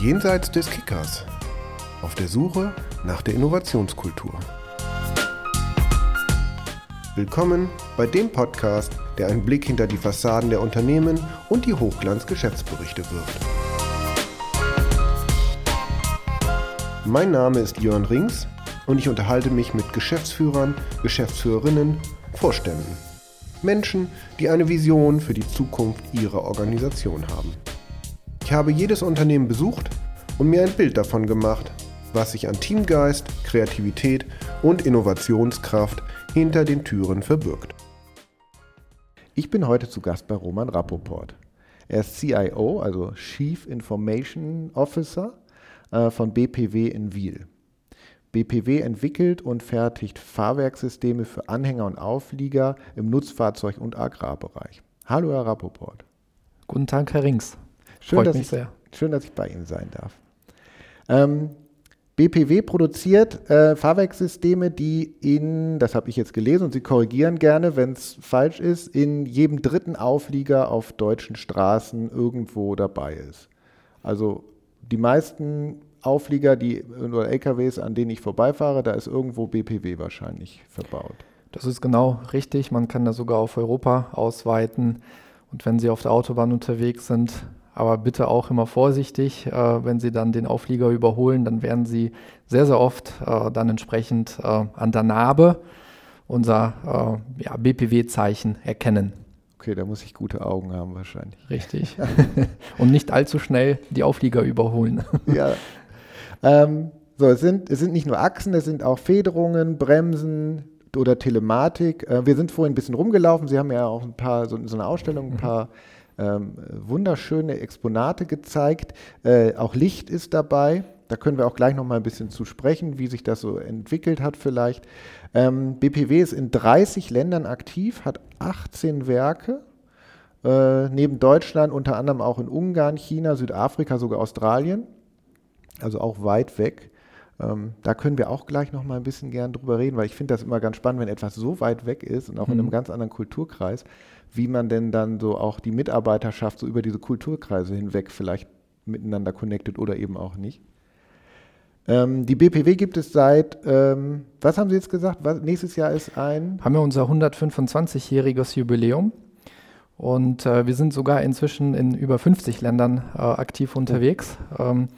Jenseits des Kickers. Auf der Suche nach der Innovationskultur. Willkommen bei dem Podcast, der einen Blick hinter die Fassaden der Unternehmen und die Hochglanz-Geschäftsberichte wirft. Mein Name ist Jörn Rings und ich unterhalte mich mit Geschäftsführern, Geschäftsführerinnen, Vorständen. Menschen, die eine Vision für die Zukunft ihrer Organisation haben. Ich habe jedes Unternehmen besucht und mir ein Bild davon gemacht, was sich an Teamgeist, Kreativität und Innovationskraft hinter den Türen verbirgt. Ich bin heute zu Gast bei Roman Rappoport. Er ist CIO, also Chief Information Officer äh, von BPW in Wiel. BPW entwickelt und fertigt Fahrwerkssysteme für Anhänger und Auflieger im Nutzfahrzeug- und Agrarbereich. Hallo, Herr Rappoport. Guten Tag, Herr Rings. Schön, Freut dass mich ich, sehr. Schön, dass ich bei Ihnen sein darf. Ähm, BPW produziert äh, Fahrwerkssysteme, die in, das habe ich jetzt gelesen und Sie korrigieren gerne, wenn es falsch ist, in jedem dritten Auflieger auf deutschen Straßen irgendwo dabei ist. Also die meisten Auflieger, die oder LKWs, an denen ich vorbeifahre, da ist irgendwo BPW wahrscheinlich verbaut. Das ist genau richtig. Man kann da sogar auf Europa ausweiten. Und wenn Sie auf der Autobahn unterwegs sind, aber bitte auch immer vorsichtig, äh, wenn Sie dann den Auflieger überholen, dann werden Sie sehr, sehr oft äh, dann entsprechend äh, an der Narbe unser äh, ja, BPW-Zeichen erkennen. Okay, da muss ich gute Augen haben wahrscheinlich. Richtig. Und nicht allzu schnell die Auflieger überholen. ja. Ähm, so, es sind, es sind nicht nur Achsen, es sind auch Federungen, Bremsen oder Telematik. Äh, wir sind vorhin ein bisschen rumgelaufen. Sie haben ja auch ein paar, so, so eine Ausstellung, ein mhm. paar ähm, wunderschöne Exponate gezeigt. Äh, auch Licht ist dabei. Da können wir auch gleich noch mal ein bisschen zu sprechen, wie sich das so entwickelt hat vielleicht. Ähm, BPW ist in 30 Ländern aktiv, hat 18 Werke. Äh, neben Deutschland unter anderem auch in Ungarn, China, Südafrika, sogar Australien. Also auch weit weg. Ähm, da können wir auch gleich noch mal ein bisschen gern drüber reden, weil ich finde das immer ganz spannend, wenn etwas so weit weg ist und auch mhm. in einem mhm. ganz anderen Kulturkreis, wie man denn dann so auch die Mitarbeiterschaft so über diese Kulturkreise hinweg vielleicht miteinander connectet oder eben auch nicht. Ähm, die BPW gibt es seit, ähm, was haben Sie jetzt gesagt? Was, nächstes Jahr ist ein. Haben wir unser 125-jähriges Jubiläum. Und äh, wir sind sogar inzwischen in über 50 Ländern äh, aktiv unterwegs. Ähm,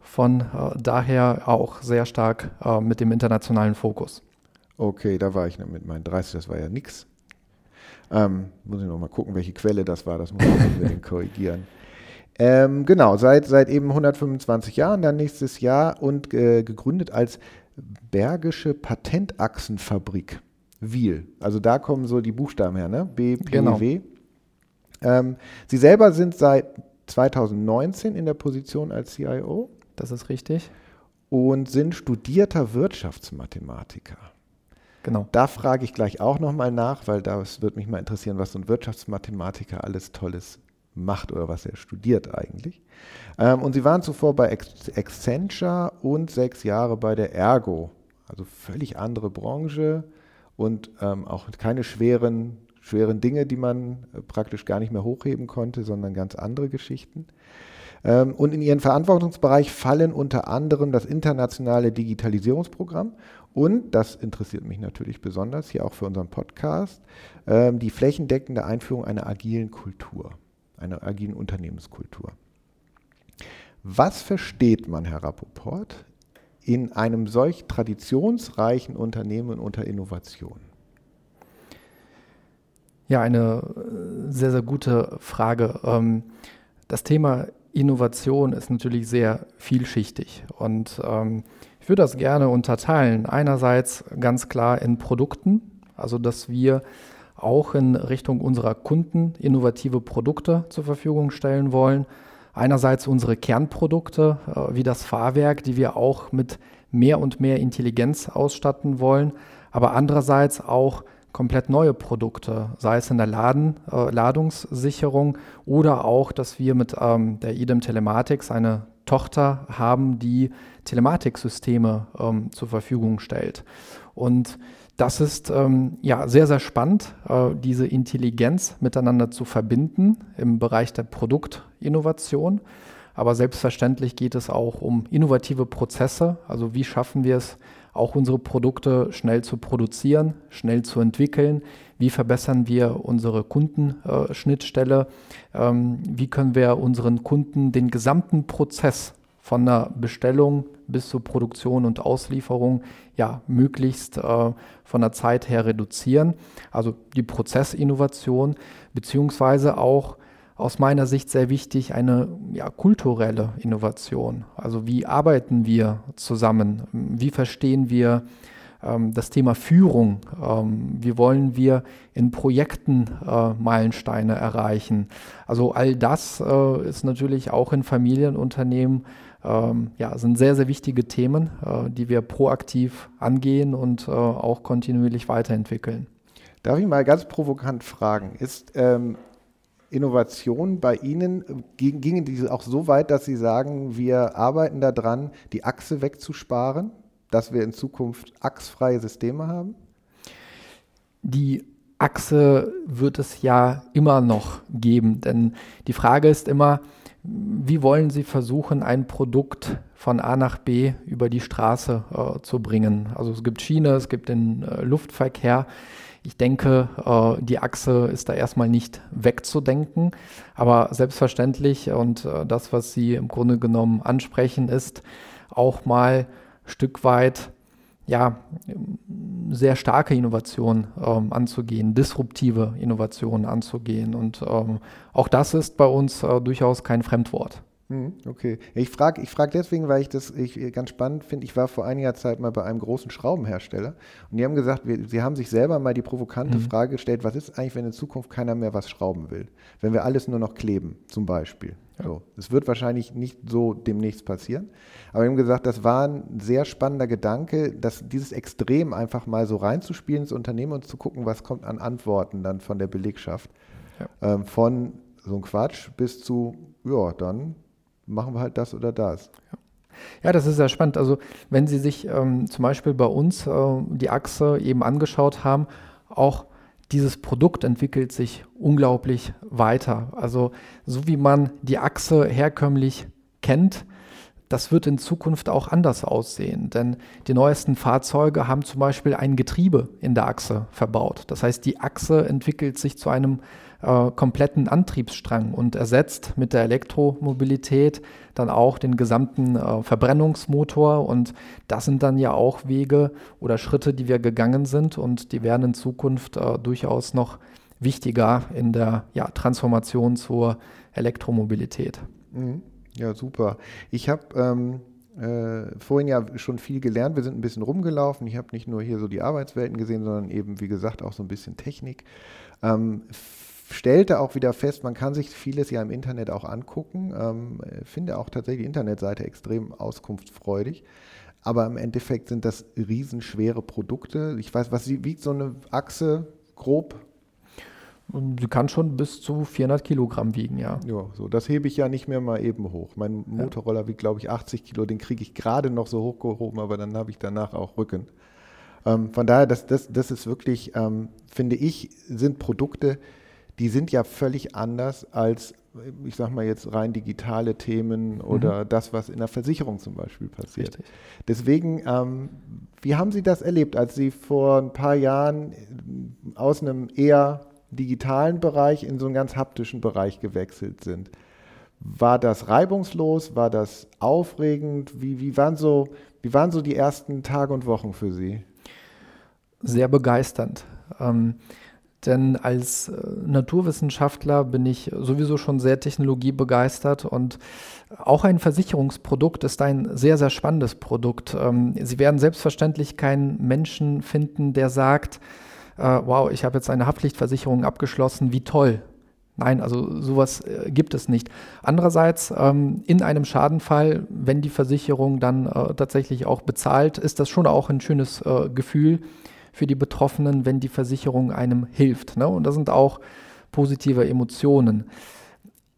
von äh, daher auch sehr stark äh, mit dem internationalen Fokus. Okay, da war ich mit meinen 30, das war ja nichts. Ähm, muss ich noch mal gucken, welche Quelle das war, das muss ich unbedingt korrigieren. Ähm, genau, seit, seit eben 125 Jahren, dann nächstes Jahr und äh, gegründet als Bergische Patentachsenfabrik Wiel. Also da kommen so die Buchstaben her, ne? BPW. Genau. Ähm, Sie selber sind seit 2019 in der Position als CIO. Das ist richtig. Und sind studierter Wirtschaftsmathematiker. Genau. Da frage ich gleich auch nochmal nach, weil das würde mich mal interessieren, was so ein Wirtschaftsmathematiker alles Tolles macht oder was er studiert eigentlich. Ähm, und Sie waren zuvor bei Accenture und sechs Jahre bei der Ergo. Also völlig andere Branche und ähm, auch keine schweren, schweren Dinge, die man äh, praktisch gar nicht mehr hochheben konnte, sondern ganz andere Geschichten. Ähm, und in ihren Verantwortungsbereich fallen unter anderem das internationale Digitalisierungsprogramm und, das interessiert mich natürlich besonders, hier auch für unseren Podcast, ähm, die flächendeckende Einführung einer agilen Kultur, einer agilen Unternehmenskultur. Was versteht man, Herr Rappoport, in einem solch traditionsreichen Unternehmen unter Innovation? Ja, eine äh, sehr, sehr gute Frage. Ähm, das Thema Innovation ist natürlich sehr vielschichtig und ähm, ich würde das gerne unterteilen. Einerseits ganz klar in Produkten, also dass wir auch in Richtung unserer Kunden innovative Produkte zur Verfügung stellen wollen. Einerseits unsere Kernprodukte äh, wie das Fahrwerk, die wir auch mit mehr und mehr Intelligenz ausstatten wollen, aber andererseits auch komplett neue Produkte, sei es in der Laden, äh, Ladungssicherung oder auch, dass wir mit ähm, der IDEM Telematics eine Tochter haben, die Telematiksysteme ähm, zur Verfügung stellt. Und das ist ähm, ja sehr, sehr spannend, äh, diese Intelligenz miteinander zu verbinden im Bereich der Produktinnovation. Aber selbstverständlich geht es auch um innovative Prozesse. Also wie schaffen wir es, auch unsere Produkte schnell zu produzieren, schnell zu entwickeln? Wie verbessern wir unsere Kundenschnittstelle? Ähm, wie können wir unseren Kunden den gesamten Prozess von der Bestellung bis zur Produktion und Auslieferung ja möglichst äh, von der Zeit her reduzieren. Also die Prozessinnovation beziehungsweise auch aus meiner Sicht sehr wichtig eine ja, kulturelle Innovation. Also wie arbeiten wir zusammen? Wie verstehen wir ähm, das Thema Führung? Ähm, wie wollen wir in Projekten äh, Meilensteine erreichen? Also all das äh, ist natürlich auch in Familienunternehmen ähm, ja, sind sehr, sehr wichtige Themen, äh, die wir proaktiv angehen und äh, auch kontinuierlich weiterentwickeln. Darf ich mal ganz provokant fragen, ist ähm, Innovation bei Ihnen, gingen diese auch so weit, dass Sie sagen, wir arbeiten daran, die Achse wegzusparen, dass wir in Zukunft achsfreie Systeme haben? Die Achse wird es ja immer noch geben, denn die Frage ist immer, wie wollen Sie versuchen, ein Produkt von A nach B über die Straße äh, zu bringen? Also es gibt Schiene, es gibt den äh, Luftverkehr. Ich denke, äh, die Achse ist da erstmal nicht wegzudenken, aber selbstverständlich und äh, das, was Sie im Grunde genommen ansprechen, ist auch mal Stück weit ja, sehr starke Innovationen ähm, anzugehen, disruptive Innovationen anzugehen. Und ähm, auch das ist bei uns äh, durchaus kein Fremdwort. Hm, okay. Ich frage ich frag deswegen, weil ich das ich ganz spannend finde. Ich war vor einiger Zeit mal bei einem großen Schraubenhersteller und die haben gesagt, wir, sie haben sich selber mal die provokante mhm. Frage gestellt, was ist eigentlich, wenn in Zukunft keiner mehr was schrauben will? Wenn wir alles nur noch kleben, zum Beispiel. Ja. So. Es wird wahrscheinlich nicht so demnächst passieren. Aber wir haben gesagt, das war ein sehr spannender Gedanke, dass dieses Extrem einfach mal so reinzuspielen ins Unternehmen und zu gucken, was kommt an Antworten dann von der Belegschaft. Ja. Ähm, von so ein Quatsch bis zu, ja, dann machen wir halt das oder das. Ja. Ja, das ist sehr spannend. Also wenn Sie sich ähm, zum Beispiel bei uns äh, die Achse eben angeschaut haben, auch dieses Produkt entwickelt sich unglaublich weiter. Also so wie man die Achse herkömmlich kennt, das wird in Zukunft auch anders aussehen, denn die neuesten Fahrzeuge haben zum Beispiel ein Getriebe in der Achse verbaut. Das heißt, die Achse entwickelt sich zu einem äh, kompletten Antriebsstrang und ersetzt mit der Elektromobilität dann auch den gesamten äh, Verbrennungsmotor. Und das sind dann ja auch Wege oder Schritte, die wir gegangen sind und die werden in Zukunft äh, durchaus noch wichtiger in der ja, Transformation zur Elektromobilität. Mhm. Ja, super. Ich habe ähm, äh, vorhin ja schon viel gelernt. Wir sind ein bisschen rumgelaufen. Ich habe nicht nur hier so die Arbeitswelten gesehen, sondern eben, wie gesagt, auch so ein bisschen Technik. Ähm, stellte auch wieder fest, man kann sich vieles ja im Internet auch angucken. Ähm, finde auch tatsächlich die Internetseite extrem auskunftsfreudig. Aber im Endeffekt sind das riesenschwere Produkte. Ich weiß, was wiegt so eine Achse grob? Sie kann schon bis zu 400 Kilogramm wiegen, ja. Ja, so, das hebe ich ja nicht mehr mal eben hoch. Mein Motorroller wiegt, glaube ich, 80 Kilo, den kriege ich gerade noch so hochgehoben, aber dann habe ich danach auch Rücken. Ähm, von daher, das, das, das ist wirklich, ähm, finde ich, sind Produkte, die sind ja völlig anders als, ich sage mal jetzt rein digitale Themen mhm. oder das, was in der Versicherung zum Beispiel passiert. Richtig. Deswegen, ähm, wie haben Sie das erlebt, als Sie vor ein paar Jahren aus einem eher digitalen Bereich in so einen ganz haptischen Bereich gewechselt sind? War das reibungslos? War das aufregend? Wie, wie, waren so, wie waren so die ersten Tage und Wochen für Sie? Sehr begeisternd. Ähm, denn als äh, Naturwissenschaftler bin ich sowieso schon sehr technologiebegeistert und auch ein Versicherungsprodukt ist ein sehr, sehr spannendes Produkt. Ähm, Sie werden selbstverständlich keinen Menschen finden, der sagt, äh, wow, ich habe jetzt eine Haftpflichtversicherung abgeschlossen, wie toll. Nein, also sowas äh, gibt es nicht. Andererseits, ähm, in einem Schadenfall, wenn die Versicherung dann tatsächlich auch bezahlt, ist das schon auch ein schönes Gefühl für die Betroffenen, wenn die Versicherung einem hilft. Ne? Und das sind auch positive Emotionen.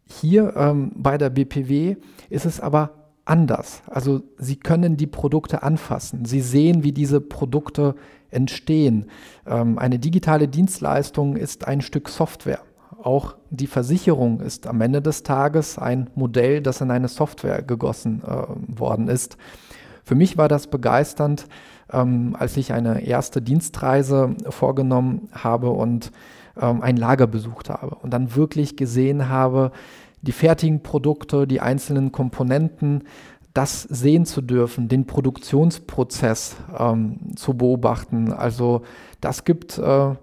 Hier ähm, bei der BPW ist es aber anders. Also Sie können die Produkte anfassen. Sie sehen, wie diese Produkte entstehen. Ähm, eine digitale Dienstleistung ist ein Stück Software. auch die Versicherung ist am Ende des Tages ein Modell, das in eine Software gegossen äh, worden ist. Für mich war das begeisternd, ähm, als ich eine erste Dienstreise vorgenommen habe und ähm, ein Lager besucht habe und dann wirklich gesehen habe, die fertigen Produkte, die einzelnen Komponenten, das sehen zu dürfen, den Produktionsprozess ähm, zu beobachten. Also das gibt äh,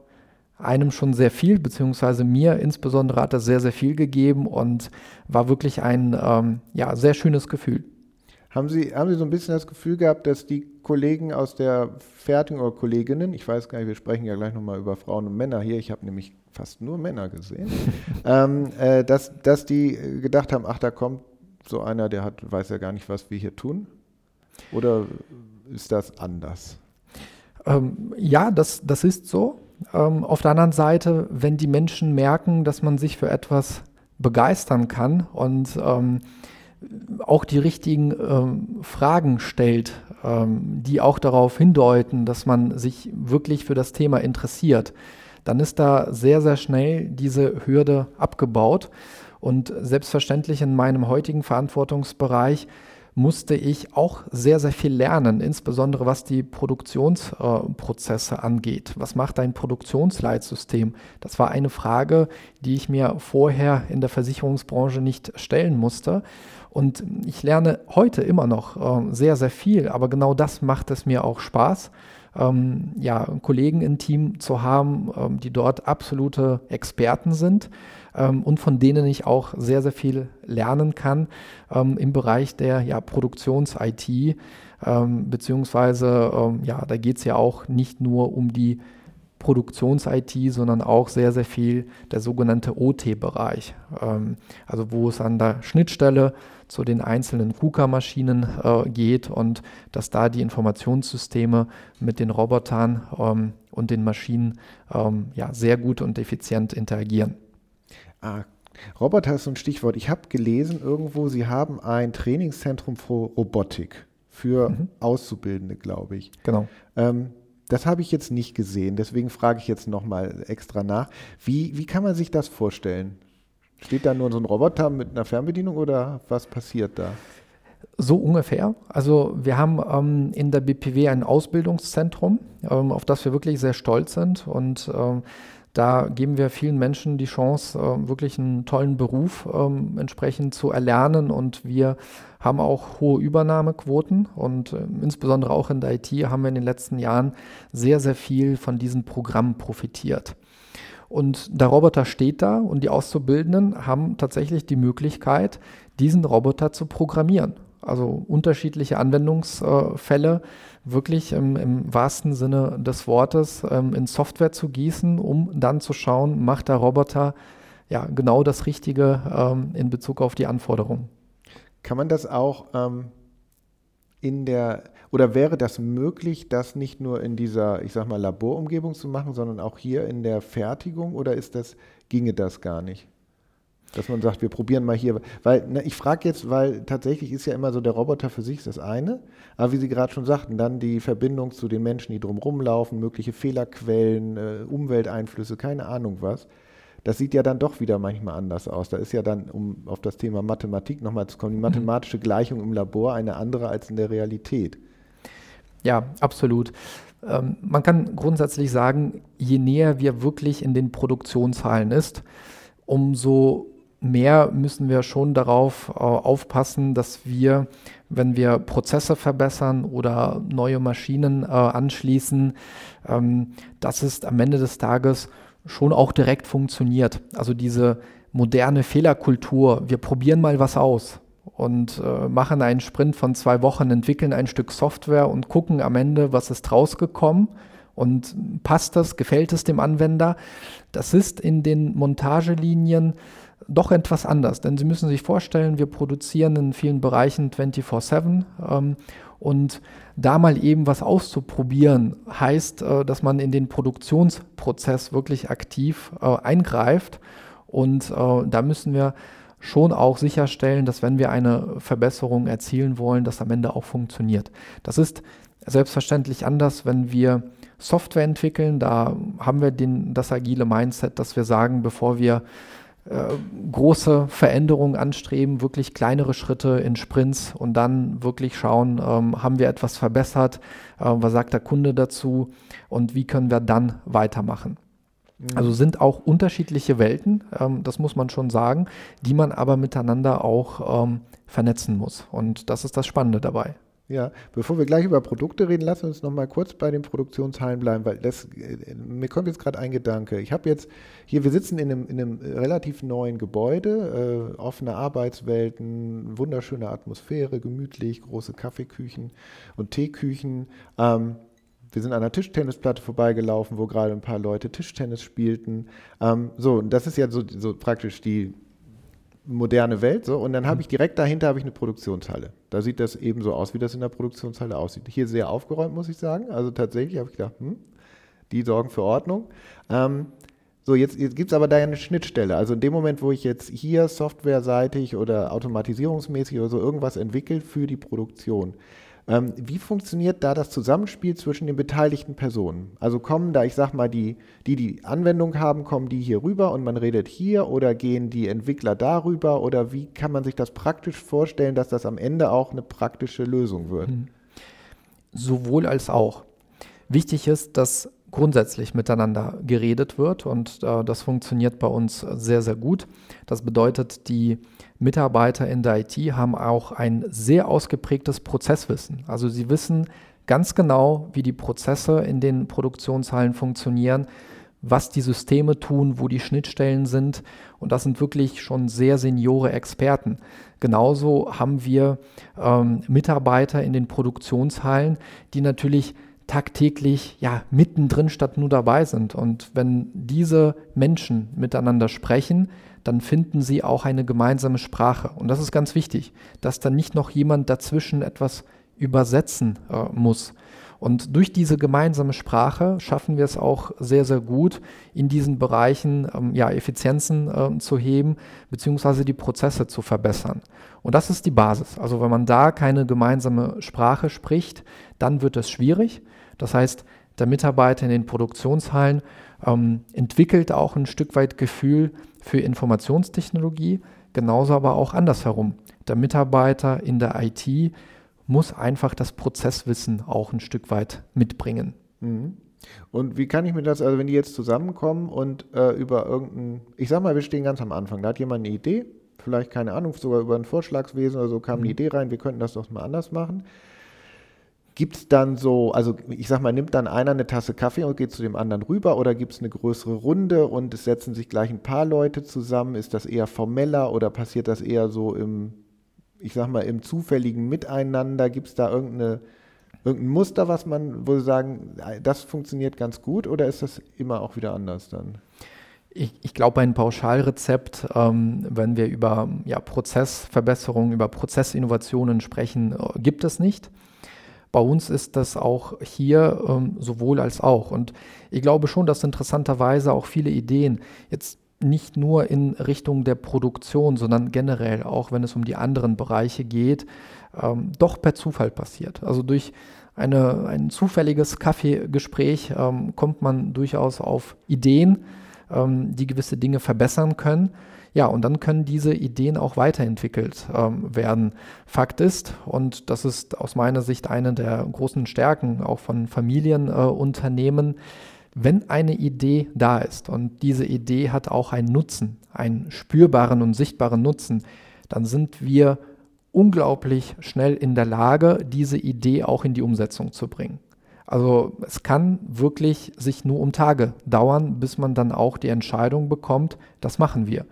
einem schon sehr viel, beziehungsweise mir insbesondere hat das sehr, sehr viel gegeben und war wirklich ein ähm, ja, sehr schönes Gefühl. Haben Sie, haben Sie so ein bisschen das Gefühl gehabt, dass die Kollegen aus der Fertigung oder Kolleginnen, ich weiß gar nicht, wir sprechen ja gleich nochmal über Frauen und Männer hier, ich habe nämlich fast nur Männer gesehen, ähm, äh, dass, dass die gedacht haben, ach, da kommt so einer, der hat, weiß ja gar nicht, was wir hier tun? Oder ist das anders? Ähm, ja, das, das ist so. Ähm, auf der anderen Seite, wenn die Menschen merken, dass man sich für etwas begeistern kann und ähm, auch die richtigen ähm, Fragen stellt, ähm, die auch darauf hindeuten, dass man sich wirklich für das Thema interessiert, dann ist da sehr, sehr schnell diese Hürde abgebaut. Und selbstverständlich in meinem heutigen Verantwortungsbereich musste ich auch sehr, sehr viel lernen, insbesondere was die Produktionsprozesse äh, angeht. Was macht ein Produktionsleitsystem? Das war eine Frage, die ich mir vorher in der Versicherungsbranche nicht stellen musste. Und ich lerne heute immer noch äh, sehr, sehr viel, aber genau das macht es mir auch Spaß. Ähm, ja, Kollegen im Team zu haben, ähm, die dort absolute Experten sind ähm, und von denen ich auch sehr, sehr viel lernen kann ähm, im Bereich der ja, Produktions-IT, ähm, beziehungsweise ähm, ja, da geht es ja auch nicht nur um die Produktions-IT, sondern auch sehr, sehr viel der sogenannte OT-Bereich. Ähm, also wo es an der Schnittstelle zu den einzelnen KUKA-Maschinen äh, geht und dass da die Informationssysteme mit den Robotern und den Maschinen ja, sehr gut und effizient interagieren. Ah, Roboter ist so ein Stichwort. Ich habe gelesen irgendwo, Sie haben ein Trainingszentrum für Robotik für mhm. Auszubildende, glaube ich. Genau. Ähm, das habe ich jetzt nicht gesehen, deswegen frage ich jetzt nochmal extra nach. Wie, wie kann man sich das vorstellen? Steht da nur so ein Roboter mit einer Fernbedienung oder was passiert da? So ungefähr. Also wir haben ähm, in der BPW ein Ausbildungszentrum, ähm, auf das wir wirklich sehr stolz sind und ähm, da geben wir vielen Menschen die Chance, äh, wirklich einen tollen Beruf ähm, entsprechend zu erlernen und wir haben auch hohe Übernahmequoten und äh, insbesondere auch in der IT haben wir in den letzten Jahren sehr, sehr viel von diesen Programmen profitiert. Und der Roboter steht da und die Auszubildenden haben tatsächlich die Möglichkeit, diesen Roboter zu programmieren. Also unterschiedliche Anwendungsfälle wirklich im, im wahrsten Sinne des Wortes ähm, in Software zu gießen, um dann zu schauen, macht der Roboter ja genau das Richtige ähm, in Bezug auf die Anforderungen. Kann man das auch ähm, in der, oder wäre das möglich, das nicht nur in dieser, ich sag mal, Laborumgebung zu machen, sondern auch hier in der Fertigung oder ist das, ginge das gar nicht? Dass man sagt, wir probieren mal hier. Weil, ne, ich frage jetzt, weil tatsächlich ist ja immer so, der Roboter für sich ist das eine. Aber wie Sie gerade schon sagten, dann die Verbindung zu den Menschen, die drumherum laufen, mögliche Fehlerquellen, äh, Umwelteinflüsse, keine Ahnung was. Das sieht ja dann doch wieder manchmal anders aus. Da ist ja dann, um auf das Thema Mathematik nochmal zu kommen, die mhm. mathematische Gleichung im Labor eine andere als in der Realität. Ja, absolut. Ähm, man kann grundsätzlich sagen, je näher wir wirklich in den Produktionshallen ist, umso mehr müssen wir schon darauf äh, aufpassen, dass wir, wenn wir Prozesse verbessern oder neue Maschinen äh, anschließen, ähm, dass es am Ende des Tages schon auch direkt funktioniert. Also diese moderne Fehlerkultur, wir probieren mal was aus und äh, machen einen Sprint von zwei Wochen, entwickeln ein Stück Software und gucken am Ende, was ist rausgekommen und passt das, gefällt es dem Anwender. Das ist in den Montagelinien doch etwas anders, denn Sie müssen sich vorstellen, wir produzieren in vielen Bereichen 24/7 ähm, und da mal eben was auszuprobieren, heißt, äh, dass man in den Produktionsprozess wirklich aktiv äh, eingreift und äh, da müssen wir schon auch sicherstellen, dass wenn wir eine Verbesserung erzielen wollen, das am Ende auch funktioniert. Das ist selbstverständlich anders, wenn wir Software entwickeln. Da haben wir den, das agile Mindset, dass wir sagen, bevor wir große Veränderungen anstreben, wirklich kleinere Schritte in Sprints und dann wirklich schauen, ähm, haben wir etwas verbessert, äh, was sagt der Kunde dazu und wie können wir dann weitermachen. Mhm. Also sind auch unterschiedliche Welten, ähm, das muss man schon sagen, die man aber miteinander auch ähm, vernetzen muss. Und das ist das Spannende dabei. Ja, bevor wir gleich über Produkte reden, lassen wir uns noch mal kurz bei den Produktionshallen bleiben, weil das, äh, mir kommt jetzt gerade ein Gedanke. Ich habe jetzt hier, wir sitzen in einem, in einem relativ neuen Gebäude, äh, offene Arbeitswelten, wunderschöne Atmosphäre, gemütlich, große Kaffeeküchen und Teeküchen. Ähm, wir sind an einer Tischtennisplatte vorbeigelaufen, wo gerade ein paar Leute Tischtennis spielten. Ähm, so, und das ist ja so, so praktisch die moderne Welt. So. Und dann habe ich direkt dahinter habe ich eine Produktionshalle. Da sieht das eben so aus, wie das in der Produktionshalle aussieht. Hier sehr aufgeräumt, muss ich sagen. Also tatsächlich habe ich gedacht, hm, die sorgen für Ordnung. Ähm, so, jetzt, jetzt gibt es aber da eine Schnittstelle. Also in dem Moment, wo ich jetzt hier softwareseitig oder automatisierungsmäßig oder so irgendwas entwickle für die Produktion, ähm, wie funktioniert da das Zusammenspiel zwischen den beteiligten Personen? Also kommen da, ich sag mal, die, die die Anwendung haben, kommen die hier rüber und man redet hier oder gehen die Entwickler darüber oder wie kann man sich das praktisch vorstellen, dass das am Ende auch eine praktische Lösung wird? Hm. Sowohl als auch. Wichtig ist, dass grundsätzlich miteinander geredet wird und äh, das funktioniert bei uns sehr, sehr gut. Das bedeutet, die Mitarbeiter in der IT haben auch ein sehr ausgeprägtes Prozesswissen. Also sie wissen ganz genau, wie die Prozesse in den Produktionshallen funktionieren, was die Systeme tun, wo die Schnittstellen sind. Und das sind wirklich schon sehr seniore Experten. Genauso haben wir ähm, Mitarbeiter in den Produktionshallen, die natürlich tagtäglich ja mittendrin statt nur dabei sind. Und wenn diese Menschen miteinander sprechen, dann finden sie auch eine gemeinsame Sprache. Und das ist ganz wichtig, dass dann nicht noch jemand dazwischen etwas übersetzen äh, muss. Und durch diese gemeinsame Sprache schaffen wir es auch sehr, sehr gut, in diesen Bereichen ähm, ja, Effizienzen äh, zu heben, beziehungsweise die Prozesse zu verbessern. Und das ist die Basis. Also wenn man da keine gemeinsame Sprache spricht, dann wird es schwierig. Das heißt, der Mitarbeiter in den Produktionshallen ähm, entwickelt auch ein Stück weit Gefühl für Informationstechnologie, genauso aber auch andersherum. Der Mitarbeiter in der IT muss einfach das Prozesswissen auch ein Stück weit mitbringen. Mhm. Und wie kann ich mir das, also wenn die jetzt zusammenkommen und äh, über irgendein, ich sag mal, wir stehen ganz am Anfang, da hat jemand eine Idee, vielleicht keine Ahnung, sogar über ein Vorschlagswesen oder so kam mhm. eine Idee rein, wir könnten das doch mal anders machen. Gibt es dann so, also ich sag mal, nimmt dann einer eine Tasse Kaffee und geht zu dem anderen rüber oder gibt es eine größere Runde und es setzen sich gleich ein paar Leute zusammen? Ist das eher formeller oder passiert das eher so im, ich sag mal, im zufälligen Miteinander? Gibt es da irgendeine, irgendein Muster, was man, wo Sie sagen, das funktioniert ganz gut oder ist das immer auch wieder anders dann? Ich, ich glaube, ein Pauschalrezept, ähm, wenn wir über ja, Prozessverbesserungen, über Prozessinnovationen sprechen, äh, gibt es nicht. Bei uns ist das auch hier ähm, sowohl als auch. Und ich glaube schon, dass interessanterweise auch viele Ideen jetzt nicht nur in Richtung der Produktion, sondern generell auch, wenn es um die anderen Bereiche geht, ähm, doch per Zufall passiert. Also durch eine, ein zufälliges Kaffeegespräch ähm, kommt man durchaus auf Ideen, ähm, die gewisse Dinge verbessern können. Ja, und dann können diese Ideen auch weiterentwickelt ähm, werden. Fakt ist, und das ist aus meiner Sicht eine der großen Stärken auch von Familienunternehmen, äh, wenn eine Idee da ist und diese Idee hat auch einen Nutzen, einen spürbaren und sichtbaren Nutzen, dann sind wir unglaublich schnell in der Lage, diese Idee auch in die Umsetzung zu bringen. Also es kann wirklich sich nur um Tage dauern, bis man dann auch die Entscheidung bekommt, das machen wir.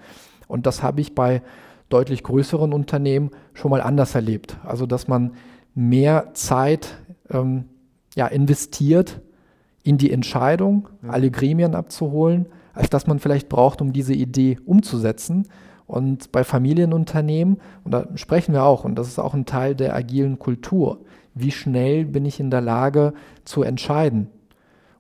Und das habe ich bei deutlich größeren Unternehmen schon mal anders erlebt. Also dass man mehr Zeit ähm, ja, investiert in die Entscheidung, ja. alle Gremien abzuholen, als dass man vielleicht braucht, um diese Idee umzusetzen. Und bei Familienunternehmen, und da sprechen wir auch, und das ist auch ein Teil der agilen Kultur, wie schnell bin ich in der Lage zu entscheiden?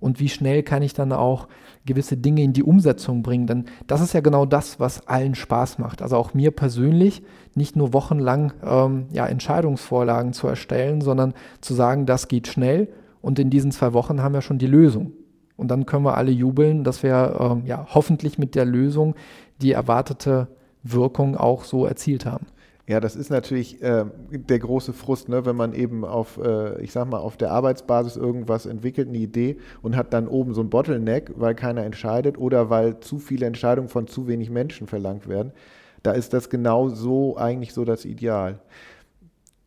Und wie schnell kann ich dann auch gewisse Dinge in die Umsetzung bringen. Denn das ist ja genau das, was allen Spaß macht. Also auch mir persönlich, nicht nur wochenlang ähm, ja, Entscheidungsvorlagen zu erstellen, sondern zu sagen, das geht schnell und in diesen zwei Wochen haben wir schon die Lösung. Und dann können wir alle jubeln, dass wir äh, ja, hoffentlich mit der Lösung die erwartete Wirkung auch so erzielt haben. Ja, das ist natürlich äh, der große Frust, ne? wenn man eben auf, äh, ich sag mal, auf der Arbeitsbasis irgendwas entwickelt, eine Idee und hat dann oben so ein Bottleneck, weil keiner entscheidet oder weil zu viele Entscheidungen von zu wenig Menschen verlangt werden. Da ist das genau so eigentlich so das Ideal.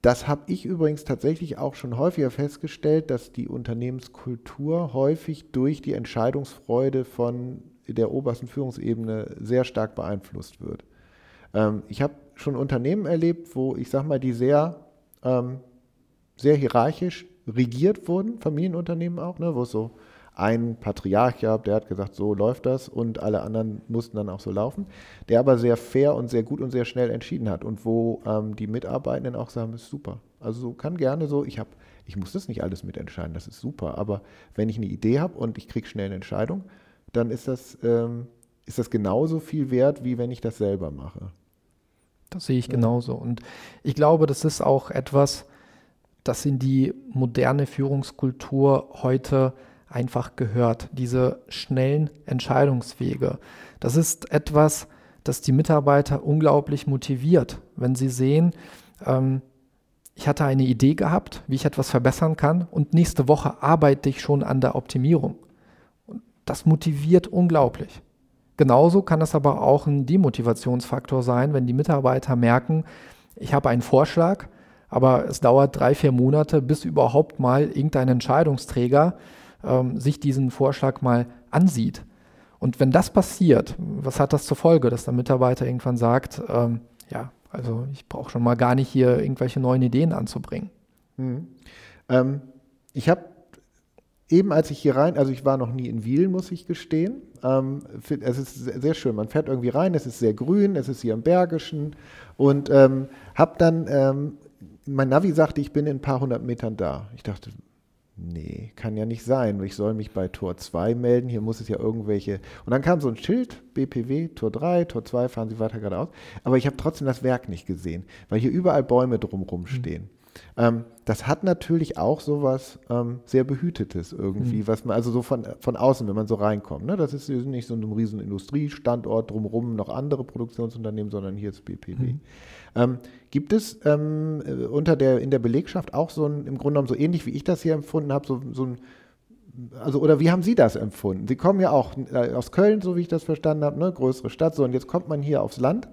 Das habe ich übrigens tatsächlich auch schon häufiger festgestellt, dass die Unternehmenskultur häufig durch die Entscheidungsfreude von der obersten Führungsebene sehr stark beeinflusst wird. Ähm, ich habe schon Unternehmen erlebt, wo ich sage mal, die sehr, ähm, sehr hierarchisch regiert wurden, Familienunternehmen auch, ne, wo es so einen Patriarch gab, der hat gesagt, so läuft das und alle anderen mussten dann auch so laufen, der aber sehr fair und sehr gut und sehr schnell entschieden hat und wo ähm, die Mitarbeitenden auch sagen, ist super. Also so kann gerne so, ich habe, ich muss das nicht alles mitentscheiden, das ist super, aber wenn ich eine Idee habe und ich kriege schnell eine Entscheidung, dann ist das, ähm, ist das genauso viel wert, wie wenn ich das selber mache. Das sehe ich ja. genauso. Und ich glaube, das ist auch etwas, das in die moderne Führungskultur heute einfach gehört. Diese schnellen Entscheidungswege. Das ist etwas, das die Mitarbeiter unglaublich motiviert, wenn sie sehen, ähm, ich hatte eine Idee gehabt, wie ich etwas verbessern kann und nächste Woche arbeite ich schon an der Optimierung. Und das motiviert unglaublich. Genauso kann es aber auch ein Demotivationsfaktor sein, wenn die Mitarbeiter merken, ich habe einen Vorschlag, aber es dauert drei, vier Monate, bis überhaupt mal irgendein Entscheidungsträger ähm, sich diesen Vorschlag mal ansieht. Und wenn das passiert, was hat das zur Folge, dass der Mitarbeiter irgendwann sagt, ähm, ja, also ich brauche schon mal gar nicht hier irgendwelche neuen Ideen anzubringen. Mhm. Ähm, ich habe eben als ich hier rein, also ich war noch nie in Wiel, muss ich gestehen. Ähm, es ist sehr schön. Man fährt irgendwie rein, es ist sehr grün, es ist hier im Bergischen und ähm, habe dann, ähm, mein Navi sagte, ich bin in ein paar hundert Metern da. Ich dachte, nee, kann ja nicht sein. Ich soll mich bei Tor 2 melden, hier muss es ja irgendwelche. Und dann kam so ein Schild, BPW, Tor 3, Tor 2, fahren Sie weiter geradeaus. Aber ich habe trotzdem das Werk nicht gesehen, weil hier überall Bäume drumherum stehen. Mhm. Ähm, das hat natürlich auch sowas ähm, sehr Behütetes irgendwie, mhm. was man, also so von, von außen, wenn man so reinkommt. Ne? Das ist nicht so ein riesen Industriestandort drumherum, noch andere Produktionsunternehmen, sondern hier ist BPW. Mhm. Ähm, gibt es ähm, äh, unter der, in der Belegschaft auch so ein, im Grunde genommen so ähnlich wie ich das hier empfunden habe, so, so ein also oder wie haben Sie das empfunden? Sie kommen ja auch äh, aus Köln, so wie ich das verstanden habe, ne, größere Stadt, so und jetzt kommt man hier aufs Land.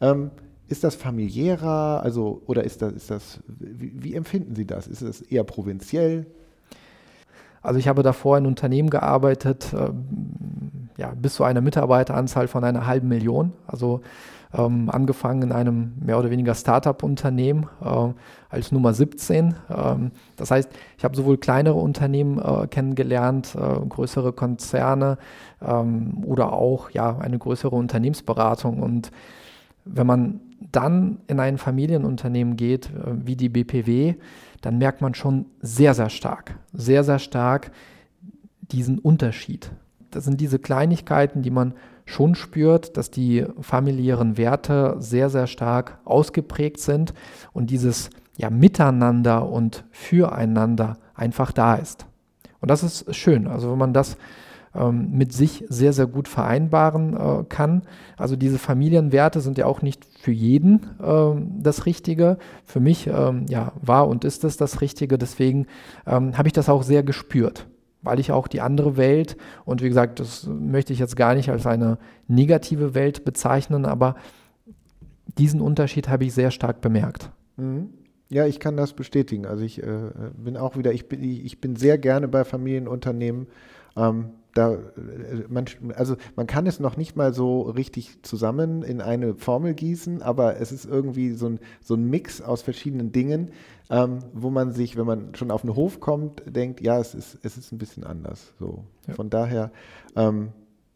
Ähm, ist das familiärer? Also, oder ist das, ist das wie, wie empfinden Sie das? Ist es eher provinziell? Also ich habe davor in Unternehmen gearbeitet, äh, ja, bis zu einer Mitarbeiteranzahl von einer halben Million. Also ähm, angefangen in einem mehr oder weniger Startup-Unternehmen äh, als Nummer 17. Ähm, das heißt, ich habe sowohl kleinere Unternehmen äh, kennengelernt, äh, größere Konzerne ähm, oder auch ja, eine größere Unternehmensberatung. Und wenn man dann in ein Familienunternehmen geht, äh, wie die BPW, dann merkt man schon sehr, sehr stark, sehr, sehr stark diesen Unterschied. Das sind diese Kleinigkeiten, die man schon spürt, dass die familiären Werte sehr, sehr stark ausgeprägt sind und dieses ja, Miteinander und Füreinander einfach da ist. Und das ist schön. Also wenn man das ähm, mit sich sehr, sehr gut vereinbaren äh, kann. Also diese Familienwerte sind ja auch nicht für jeden ähm, das Richtige. Für mich ähm, ja, war und ist es das Richtige. Deswegen ähm, habe ich das auch sehr gespürt weil ich auch die andere Welt, und wie gesagt, das möchte ich jetzt gar nicht als eine negative Welt bezeichnen, aber diesen Unterschied habe ich sehr stark bemerkt. Mhm. Ja, ich kann das bestätigen. Also ich äh, bin auch wieder, ich bin, ich bin sehr gerne bei Familienunternehmen. Ähm, da, man, also man kann es noch nicht mal so richtig zusammen in eine Formel gießen, aber es ist irgendwie so ein, so ein Mix aus verschiedenen Dingen, ähm, wo man sich, wenn man schon auf den Hof kommt, denkt, ja, es ist, es ist ein bisschen anders. So. Ja. Von daher ähm,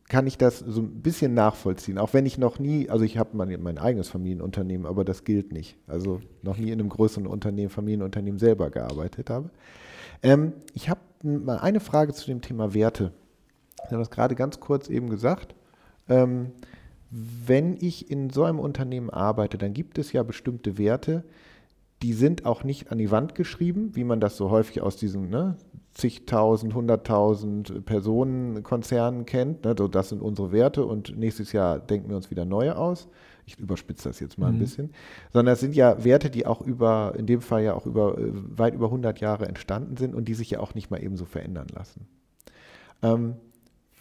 kann ich das so ein bisschen nachvollziehen, auch wenn ich noch nie, also ich habe mein, mein eigenes Familienunternehmen, aber das gilt nicht. Also noch nie in einem größeren Unternehmen, Familienunternehmen selber gearbeitet habe. Ähm, ich habe mal eine Frage zu dem Thema Werte. Ich habe das gerade ganz kurz eben gesagt. Ähm, wenn ich in so einem Unternehmen arbeite, dann gibt es ja bestimmte Werte, die sind auch nicht an die Wand geschrieben, wie man das so häufig aus diesen ne, zigtausend, hunderttausend Personen Konzernen kennt. Ne, so, das sind unsere Werte und nächstes Jahr denken wir uns wieder neue aus. Ich überspitze das jetzt mal mhm. ein bisschen. Sondern es sind ja Werte, die auch über, in dem Fall ja auch über äh, weit über 100 Jahre entstanden sind und die sich ja auch nicht mal eben so verändern lassen. Ähm,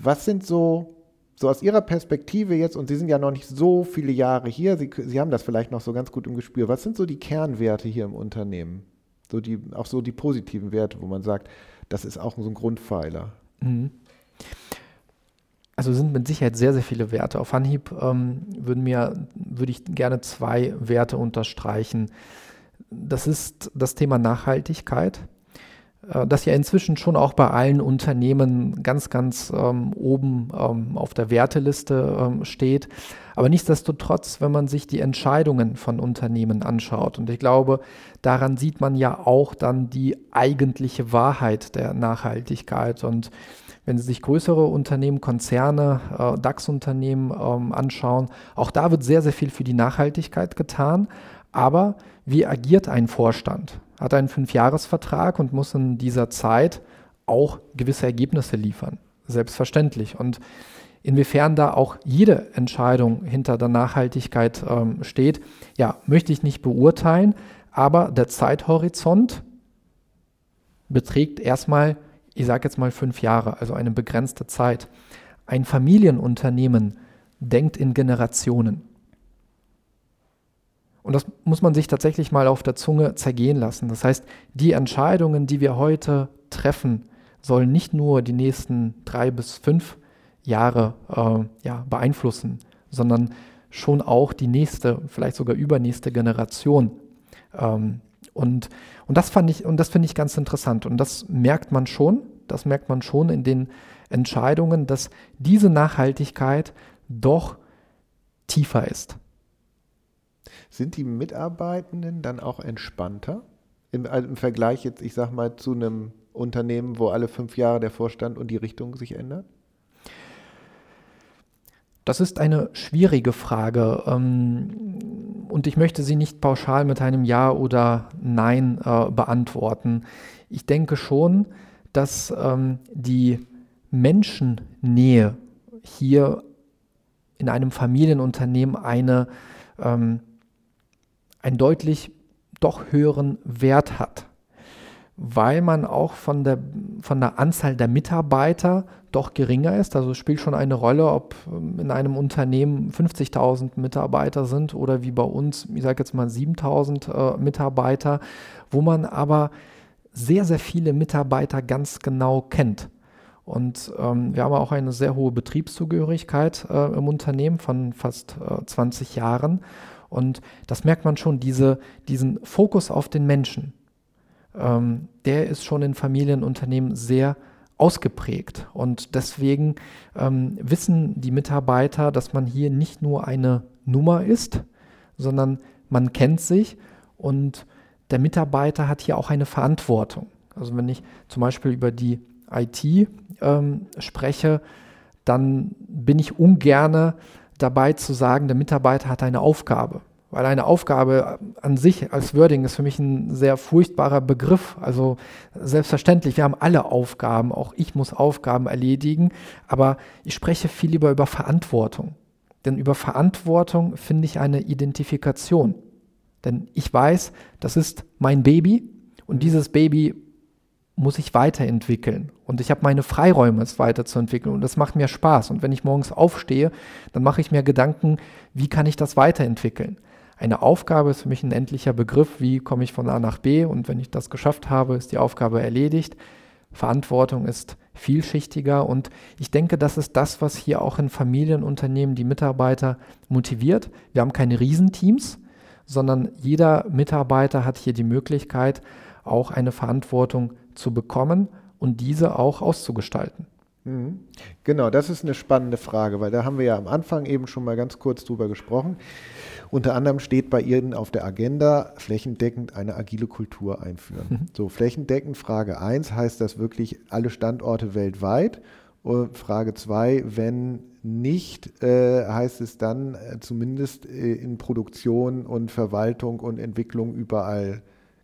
was sind so so aus Ihrer Perspektive jetzt, und Sie sind ja noch nicht so viele Jahre hier, Sie, Sie haben das vielleicht noch so ganz gut im Gespür. Was sind so die Kernwerte hier im Unternehmen? So die, auch so die positiven Werte, wo man sagt, das ist auch so ein Grundpfeiler. Mhm. Also sind mit Sicherheit sehr, sehr viele Werte. Auf Anhieb ähm, würden mir, würde ich gerne zwei Werte unterstreichen. Das ist das Thema Nachhaltigkeit. Äh, das ja inzwischen schon auch bei allen Unternehmen ganz, ganz ähm, oben ähm, auf der Werteliste ähm, steht. Aber nichtsdestotrotz, wenn man sich die Entscheidungen von Unternehmen anschaut, und ich glaube, daran sieht man ja auch dann die eigentliche Wahrheit der Nachhaltigkeit. Und wenn Sie sich größere Unternehmen, Konzerne, äh, DAX-Unternehmen ähm, anschauen, auch da wird sehr, sehr viel für die Nachhaltigkeit getan. Aber wie agiert ein Vorstand? Hat einen Fünfjahresvertrag und muss in dieser Zeit auch gewisse Ergebnisse liefern. Selbstverständlich. Und inwiefern da auch jede Entscheidung hinter der Nachhaltigkeit ähm, steht, ja, möchte ich nicht beurteilen, aber der Zeithorizont beträgt erstmal, ich sage jetzt mal fünf Jahre, also eine begrenzte Zeit. Ein Familienunternehmen denkt in Generationen. Und das muss man sich tatsächlich mal auf der Zunge zergehen lassen. Das heißt, die Entscheidungen, die wir heute treffen, sollen nicht nur die nächsten drei bis fünf Jahre äh, ja, beeinflussen, sondern schon auch die nächste, vielleicht sogar übernächste Generation. Ähm, und, und das fand ich, und das finde ich ganz interessant. Und das merkt man schon, das merkt man schon in den Entscheidungen, dass diese Nachhaltigkeit doch tiefer ist. Sind die Mitarbeitenden dann auch entspannter? Im, also Im Vergleich jetzt, ich sag mal, zu einem Unternehmen, wo alle fünf Jahre der Vorstand und die Richtung sich ändert? Das ist eine schwierige Frage ähm, und ich möchte sie nicht pauschal mit einem Ja oder Nein äh, beantworten. Ich denke schon, dass ähm, die Menschennähe hier in einem Familienunternehmen eine ähm, einen deutlich doch höheren Wert hat, weil man auch von der, von der Anzahl der Mitarbeiter doch geringer ist. Also spielt schon eine Rolle, ob ähm, in einem Unternehmen 50.000 Mitarbeiter sind oder wie bei uns, ich sage jetzt mal 7.000 äh, Mitarbeiter, wo man aber sehr, sehr viele Mitarbeiter ganz genau kennt. Und ähm, wir haben auch eine sehr hohe Betriebszugehörigkeit äh, im Unternehmen von fast äh, 20 Jahren. Und das merkt man schon, diese, diesen Fokus auf den Menschen, ähm, der ist schon in Familienunternehmen sehr ausgeprägt. Und deswegen ähm, wissen die Mitarbeiter, dass man hier nicht nur eine Nummer ist, sondern man kennt sich und der Mitarbeiter hat hier auch eine Verantwortung. Also wenn ich zum Beispiel über die IT ähm, spreche, dann bin ich ungerne dabei zu sagen, der Mitarbeiter hat eine Aufgabe. Weil eine Aufgabe an sich als Wording ist für mich ein sehr furchtbarer Begriff. Also selbstverständlich, wir haben alle Aufgaben, auch ich muss Aufgaben erledigen, aber ich spreche viel lieber über Verantwortung. Denn über Verantwortung finde ich eine Identifikation. Denn ich weiß, das ist mein Baby und dieses Baby muss ich weiterentwickeln. Und ich habe meine Freiräume, es weiterzuentwickeln. Und das macht mir Spaß. Und wenn ich morgens aufstehe, dann mache ich mir Gedanken, wie kann ich das weiterentwickeln. Eine Aufgabe ist für mich ein endlicher Begriff, wie komme ich von A nach B. Und wenn ich das geschafft habe, ist die Aufgabe erledigt. Verantwortung ist vielschichtiger. Und ich denke, das ist das, was hier auch in Familienunternehmen die Mitarbeiter motiviert. Wir haben keine Riesenteams, sondern jeder Mitarbeiter hat hier die Möglichkeit, auch eine Verantwortung zu bekommen und diese auch auszugestalten. Mhm. Genau, das ist eine spannende Frage, weil da haben wir ja am Anfang eben schon mal ganz kurz drüber gesprochen. Unter anderem steht bei Ihnen auf der Agenda flächendeckend eine agile Kultur einführen. Mhm. So, flächendeckend Frage 1 heißt das wirklich alle Standorte weltweit Und Frage 2, wenn nicht, äh, heißt es dann äh, zumindest äh, in Produktion und Verwaltung und Entwicklung überall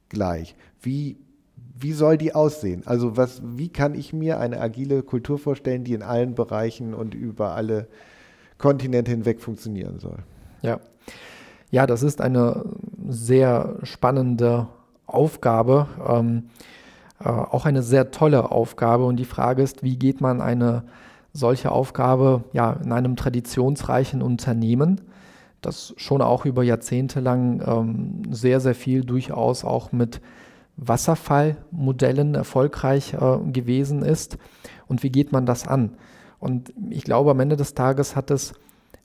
gleich. Wie, wie soll die aussehen? Also was, wie kann ich mir eine agile Kultur vorstellen, die in allen Bereichen und über alle Kontinente hinweg funktionieren soll? Ja. Ja, das ist eine sehr spannende Aufgabe, ähm, äh, auch eine sehr tolle Aufgabe. Und die Frage ist, wie geht man eine solche Aufgabe ja, in einem traditionsreichen Unternehmen, das schon auch über Jahrzehnte lang ähm, sehr, sehr viel durchaus auch mit Wasserfallmodellen erfolgreich äh, gewesen ist. Und wie geht man das an? Und ich glaube, am Ende des Tages hat es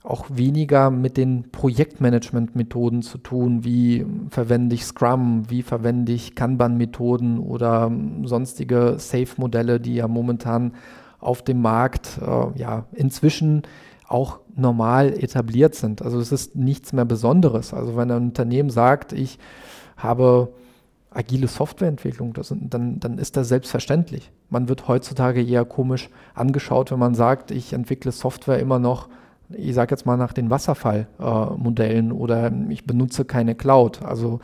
auch weniger mit den Projektmanagement-Methoden zu tun, wie verwende ich Scrum, wie verwende ich Kanban-Methoden oder sonstige Safe-Modelle, die ja momentan auf dem Markt äh, ja inzwischen auch normal etabliert sind. Also es ist nichts mehr Besonderes. Also wenn ein Unternehmen sagt, ich habe agile Softwareentwicklung, das, dann, dann ist das selbstverständlich. Man wird heutzutage eher komisch angeschaut, wenn man sagt, ich entwickle Software immer noch ich sage jetzt mal nach den Wasserfallmodellen äh, oder ich benutze keine Cloud. Also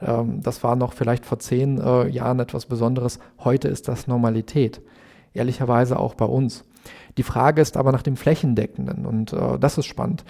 ähm, das war noch vielleicht vor zehn äh, Jahren etwas Besonderes. Heute ist das Normalität. Ehrlicherweise auch bei uns. Die Frage ist aber nach dem Flächendeckenden und äh, das ist spannend.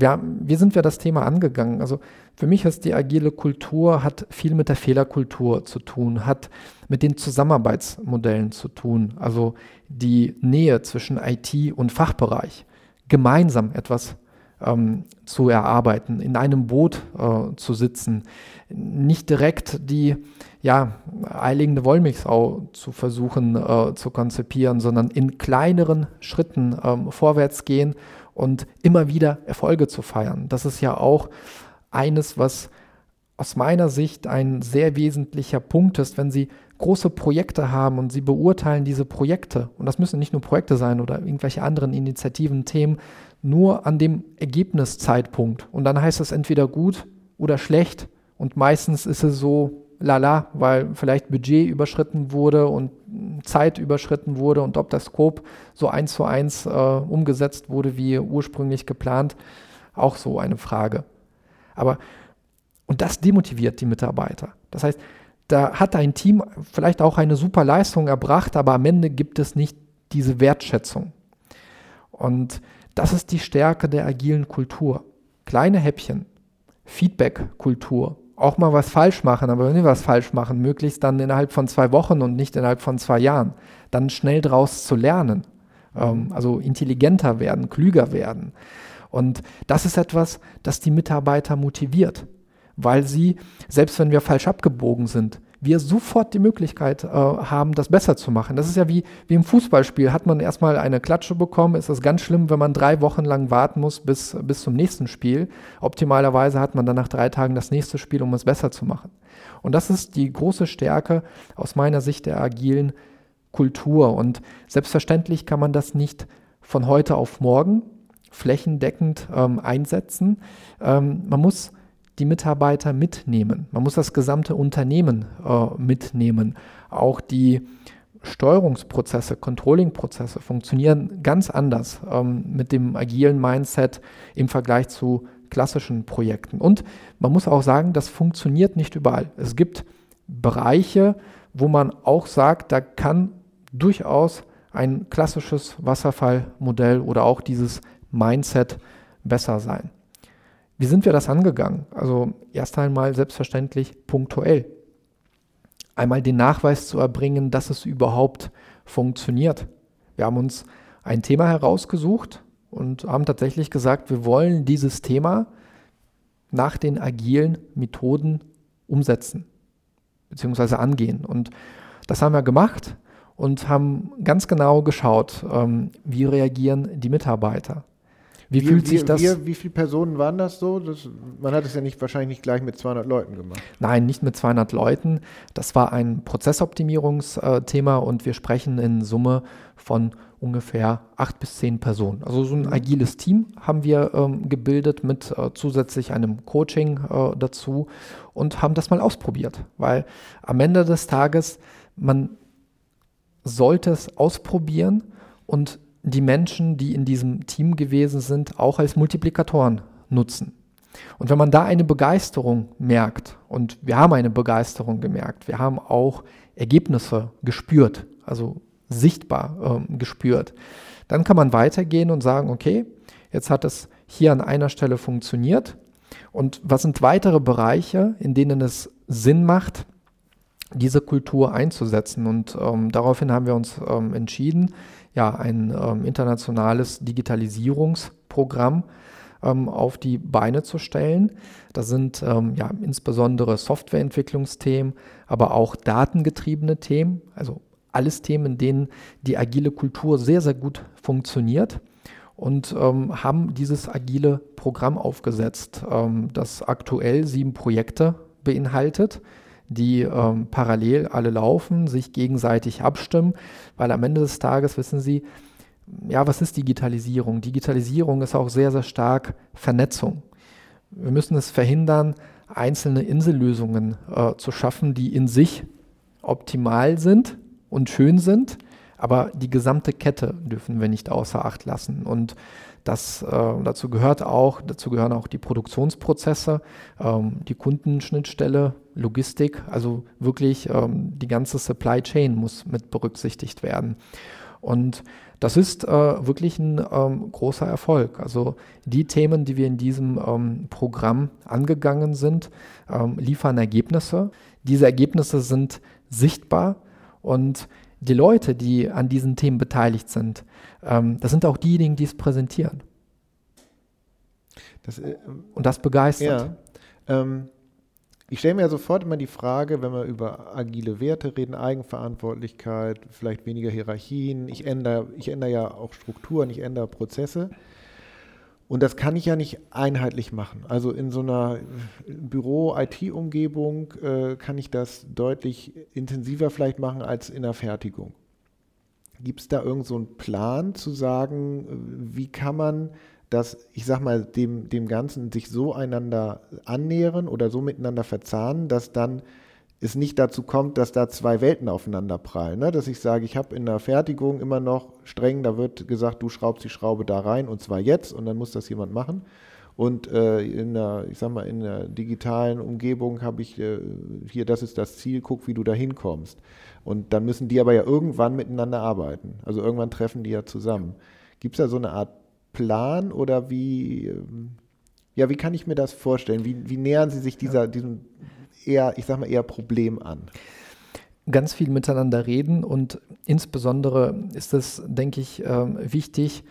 Ja, wie sind wir das Thema angegangen? Also für mich ist die agile Kultur hat viel mit der Fehlerkultur zu tun, hat mit den Zusammenarbeitsmodellen zu tun, also die Nähe zwischen IT und Fachbereich gemeinsam etwas ähm, zu erarbeiten, in einem Boot äh, zu sitzen, nicht direkt die ja, eiligen Wollmilchsau zu versuchen äh, zu konzipieren, sondern in kleineren Schritten ähm, vorwärts gehen und immer wieder Erfolge zu feiern. Das ist ja auch eines, was aus meiner Sicht ein sehr wesentlicher Punkt ist, wenn Sie große Projekte haben und Sie beurteilen diese Projekte, und das müssen nicht nur Projekte sein oder irgendwelche anderen Initiativen, Themen, nur an dem Ergebniszeitpunkt. Und dann heißt es entweder gut oder schlecht. Und meistens ist es so lala, weil vielleicht Budget überschritten wurde und Zeit überschritten wurde und ob das Scope so eins zu eins äh, umgesetzt wurde, wie ursprünglich geplant, auch so eine Frage. Aber und das demotiviert die Mitarbeiter. Das heißt, da hat ein Team vielleicht auch eine super Leistung erbracht, aber am Ende gibt es nicht diese Wertschätzung. Und das ist die Stärke der agilen Kultur. Kleine Häppchen, Feedback-Kultur, auch mal was falsch machen, aber wenn wir was falsch machen, möglichst dann innerhalb von zwei Wochen und nicht innerhalb von zwei Jahren, dann schnell draus zu lernen, ähm, also intelligenter werden, klüger werden. Und das ist etwas, das die Mitarbeiter motiviert weil sie, selbst wenn wir falsch abgebogen sind, wir sofort die Möglichkeit äh, haben, das besser zu machen. Das ist ja wie, wie im Fußballspiel. Hat man erstmal eine Klatsche bekommen, ist das ganz schlimm, wenn man drei Wochen lang warten muss bis, bis zum nächsten Spiel. Optimalerweise hat man dann nach drei Tagen das nächste Spiel, um es besser zu machen. Und das ist die große Stärke aus meiner Sicht der agilen Kultur. Und selbstverständlich kann man das nicht von heute auf morgen flächendeckend ähm, einsetzen. Ähm, man muss die Mitarbeiter mitnehmen. Man muss das gesamte Unternehmen äh, mitnehmen. Auch die Steuerungsprozesse, Controlling-Prozesse funktionieren ganz anders ähm, mit dem agilen Mindset im Vergleich zu klassischen Projekten. Und man muss auch sagen, das funktioniert nicht überall. Es gibt Bereiche, wo man auch sagt, da kann durchaus ein klassisches Wasserfallmodell oder auch dieses Mindset besser sein. Wie sind wir das angegangen? Also erst einmal selbstverständlich punktuell. Einmal den Nachweis zu erbringen, dass es überhaupt funktioniert. Wir haben uns ein Thema herausgesucht und haben tatsächlich gesagt, wir wollen dieses Thema nach den agilen Methoden umsetzen bzw. angehen. Und das haben wir gemacht und haben ganz genau geschaut, ähm, wie reagieren die Mitarbeiter. Wie, wie fühlt sich das? Wie, wie viele Personen waren das so? Das, man hat es ja nicht wahrscheinlich nicht gleich mit 200 Leuten gemacht. Nein, nicht mit 200 Leuten. Das war ein Prozessoptimierungsthema und wir sprechen in Summe von ungefähr acht bis zehn Personen. Also so ein mhm. agiles Team haben wir ähm, gebildet mit äh, zusätzlich einem Coaching äh, dazu und haben das mal ausprobiert, weil am Ende des Tages man sollte es ausprobieren und die Menschen, die in diesem Team gewesen sind, auch als Multiplikatoren nutzen. Und wenn man da eine Begeisterung merkt, und wir haben eine Begeisterung gemerkt, wir haben auch Ergebnisse gespürt, also sichtbar äh, gespürt, dann kann man weitergehen und sagen, okay, jetzt hat es hier an einer Stelle funktioniert. Und was sind weitere Bereiche, in denen es Sinn macht, diese Kultur einzusetzen? Und ähm, daraufhin haben wir uns ähm, entschieden, ja, ein ähm, internationales Digitalisierungsprogramm ähm, auf die Beine zu stellen. Das sind ähm, ja insbesondere Softwareentwicklungsthemen, aber auch datengetriebene Themen, also alles Themen, in denen die agile Kultur sehr, sehr gut funktioniert und ähm, haben dieses agile Programm aufgesetzt, ähm, das aktuell sieben Projekte beinhaltet, die ähm, parallel alle laufen, sich gegenseitig abstimmen, weil am Ende des Tages wissen Sie, ja, was ist Digitalisierung? Digitalisierung ist auch sehr, sehr stark Vernetzung. Wir müssen es verhindern, einzelne Insellösungen äh, zu schaffen, die in sich optimal sind und schön sind, aber die gesamte Kette dürfen wir nicht außer Acht lassen. Und das, äh, dazu gehört auch, dazu gehören auch die Produktionsprozesse, ähm, die Kundenschnittstelle, Logistik, also wirklich ähm, die ganze Supply Chain muss mit berücksichtigt werden. Und das ist äh, wirklich ein ähm, großer Erfolg. Also die Themen, die wir in diesem ähm, Programm angegangen sind, ähm, liefern Ergebnisse. Diese Ergebnisse sind sichtbar und die Leute, die an diesen Themen beteiligt sind, ähm, das sind auch diejenigen, die es präsentieren. Das, äh, und das begeistert. Ja, ähm, ich stelle mir ja sofort immer die Frage, wenn wir über agile Werte reden, Eigenverantwortlichkeit, vielleicht weniger Hierarchien, ich ändere, ich ändere ja auch Strukturen, ich ändere Prozesse. Und das kann ich ja nicht einheitlich machen. Also in so einer Büro-IT-Umgebung äh, kann ich das deutlich intensiver vielleicht machen als in der Fertigung. Gibt es da irgend so Plan zu sagen, äh, wie kann man dass, ich sag mal, dem, dem Ganzen sich so einander annähern oder so miteinander verzahnen, dass dann es nicht dazu kommt, dass da zwei Welten aufeinander prallen. Ne? Dass ich sage, ich habe in der Fertigung immer noch streng, da wird gesagt, du schraubst die Schraube da rein und zwar jetzt und dann muss das jemand machen. Und äh, in der, ich sag mal, in der digitalen Umgebung habe ich äh, hier, das ist das Ziel, guck, wie du da hinkommst. Und dann müssen die aber ja irgendwann miteinander arbeiten. Also irgendwann treffen die ja zusammen. Gibt es da so eine Art Plan oder wie, ähm, ja, wie kann ich mir das vorstellen? Wie, wie nähern Sie sich dieser, diesem eher, ich sag mal, eher Problem an? Ganz viel miteinander reden und insbesondere ist es, denke ich, ähm, wichtig,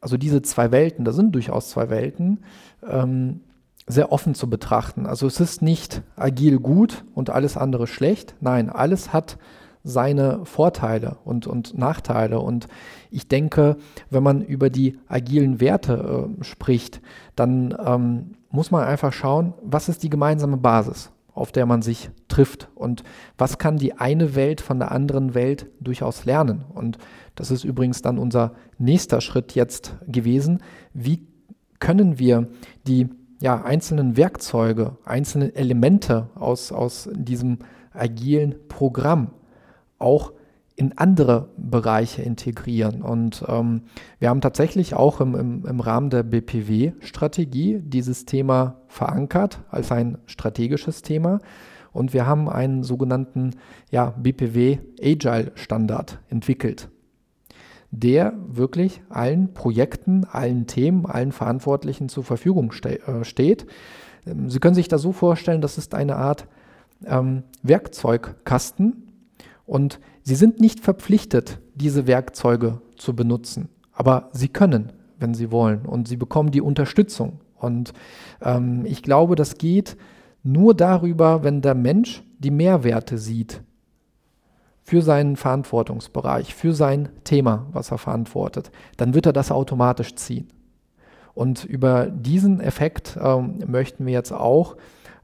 also diese zwei Welten, da sind durchaus zwei Welten, ähm, sehr offen zu betrachten. Also es ist nicht agil gut und alles andere schlecht. Nein, alles hat seine Vorteile und, und Nachteile. Und ich denke, wenn man über die agilen Werte äh, spricht, dann ähm, muss man einfach schauen, was ist die gemeinsame Basis, auf der man sich trifft und was kann die eine Welt von der anderen Welt durchaus lernen. Und das ist übrigens dann unser nächster Schritt jetzt gewesen. Wie können wir die ja, einzelnen Werkzeuge, einzelne Elemente aus, aus diesem agilen Programm auch in andere Bereiche integrieren. Und ähm, wir haben tatsächlich auch im, im, im Rahmen der BPW-Strategie dieses Thema verankert als ein strategisches Thema. Und wir haben einen sogenannten ja, BPW Agile Standard entwickelt, der wirklich allen Projekten, allen Themen, allen Verantwortlichen zur Verfügung ste äh, steht. Ähm, Sie können sich das so vorstellen, das ist eine Art ähm, Werkzeugkasten, und sie sind nicht verpflichtet, diese Werkzeuge zu benutzen. Aber sie können, wenn sie wollen. Und sie bekommen die Unterstützung. Und ähm, ich glaube, das geht nur darüber, wenn der Mensch die Mehrwerte sieht für seinen Verantwortungsbereich, für sein Thema, was er verantwortet. Dann wird er das automatisch ziehen. Und über diesen Effekt ähm, möchten wir jetzt auch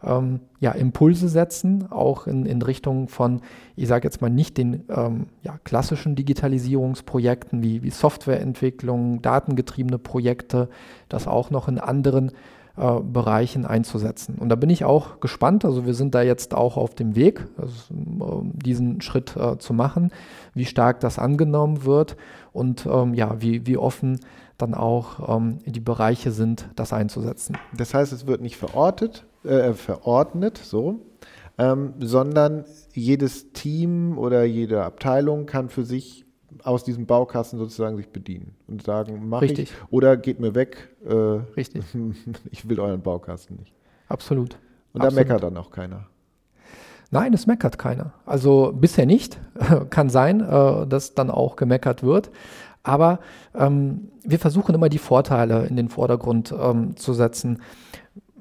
ähm, ja, Impulse setzen, auch in, in Richtung von, ich sage jetzt mal nicht den ähm, ja, klassischen Digitalisierungsprojekten wie, wie Softwareentwicklung, datengetriebene Projekte, das auch noch in anderen äh, Bereichen einzusetzen. Und da bin ich auch gespannt. Also wir sind da jetzt auch auf dem Weg, also, diesen Schritt äh, zu machen, wie stark das angenommen wird und ähm, ja, wie, wie offen dann auch ähm, die Bereiche sind, das einzusetzen. Das heißt, es wird nicht verortet, äh, verordnet, so, ähm, sondern jedes Team oder jede Abteilung kann für sich aus diesem Baukasten sozusagen sich bedienen und sagen, mach Richtig. ich oder geht mir weg. Äh, Richtig. ich will euren Baukasten nicht. Absolut. Und Absolut. da meckert dann auch keiner. Nein, es meckert keiner. Also bisher nicht. Kann sein, äh, dass dann auch gemeckert wird. Aber ähm, wir versuchen immer die Vorteile in den Vordergrund ähm, zu setzen.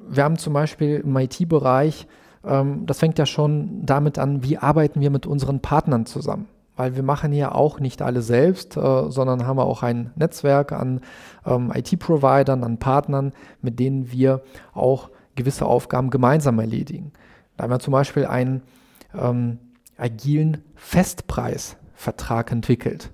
Wir haben zum Beispiel im IT-Bereich, ähm, das fängt ja schon damit an, wie arbeiten wir mit unseren Partnern zusammen weil wir machen ja auch nicht alle selbst, äh, sondern haben auch ein Netzwerk an ähm, IT-Providern, an Partnern, mit denen wir auch gewisse Aufgaben gemeinsam erledigen. Da haben wir zum Beispiel einen ähm, agilen Festpreisvertrag entwickelt.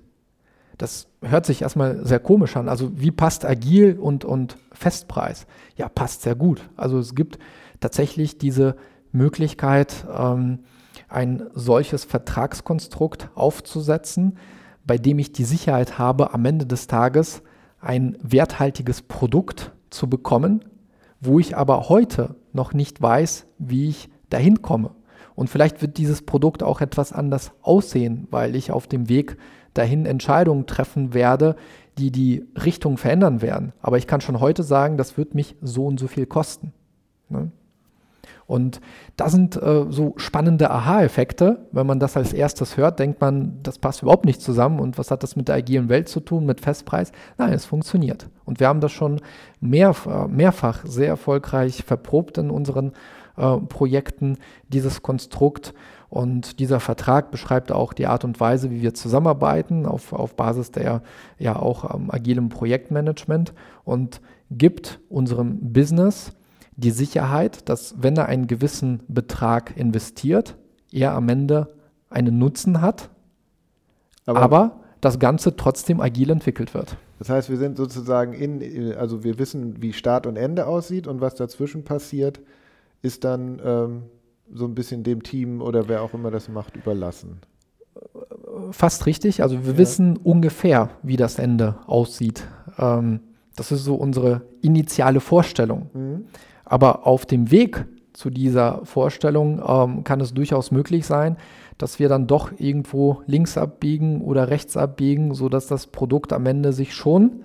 Das hört sich erstmal sehr komisch an. Also wie passt agil und, und Festpreis? Ja, passt sehr gut. Also es gibt tatsächlich diese Möglichkeit, ähm, ein solches Vertragskonstrukt aufzusetzen, bei dem ich die Sicherheit habe, am Ende des Tages ein werthaltiges Produkt zu bekommen, wo ich aber heute noch nicht weiß, wie ich dahin komme. Und vielleicht wird dieses Produkt auch etwas anders aussehen, weil ich auf dem Weg dahin Entscheidungen treffen werde, die die Richtung verändern werden. Aber ich kann schon heute sagen, das wird mich so und so viel kosten. Ne? Und da sind äh, so spannende Aha-Effekte. Wenn man das als erstes hört, denkt man, das passt überhaupt nicht zusammen. Und was hat das mit der agilen Welt zu tun, mit Festpreis? Nein, es funktioniert. Und wir haben das schon mehr, äh, mehrfach sehr erfolgreich verprobt in unseren äh, Projekten, dieses Konstrukt. Und dieser Vertrag beschreibt auch die Art und Weise, wie wir zusammenarbeiten, auf, auf Basis der ja auch ähm, agilem Projektmanagement und gibt unserem Business die Sicherheit, dass wenn er einen gewissen Betrag investiert, er am Ende einen Nutzen hat, aber, aber das Ganze trotzdem agil entwickelt wird. Das heißt, wir sind sozusagen in, also wir wissen, wie Start und Ende aussieht und was dazwischen passiert, ist dann ähm, so ein bisschen dem Team oder wer auch immer das macht, überlassen. Fast richtig. Also wir ja. wissen ungefähr, wie das Ende aussieht. Ähm, das ist so unsere initiale Vorstellung. Mhm. Aber auf dem Weg zu dieser Vorstellung ähm, kann es durchaus möglich sein, dass wir dann doch irgendwo links abbiegen oder rechts abbiegen, sodass das Produkt am Ende sich schon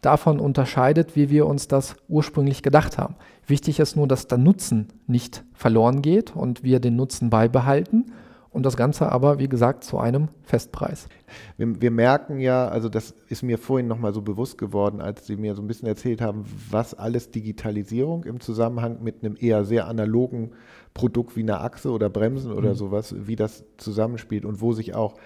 davon unterscheidet, wie wir uns das ursprünglich gedacht haben. Wichtig ist nur, dass der Nutzen nicht verloren geht und wir den Nutzen beibehalten und das Ganze aber, wie gesagt, zu einem Festpreis. Wir, wir merken ja, also das ist mir vorhin nochmal so bewusst geworden, als Sie mir so ein bisschen erzählt haben, was alles Digitalisierung im Zusammenhang mit einem eher sehr analogen Produkt wie einer Achse oder Bremsen oder mhm. sowas, wie das zusammenspielt und wo sich auch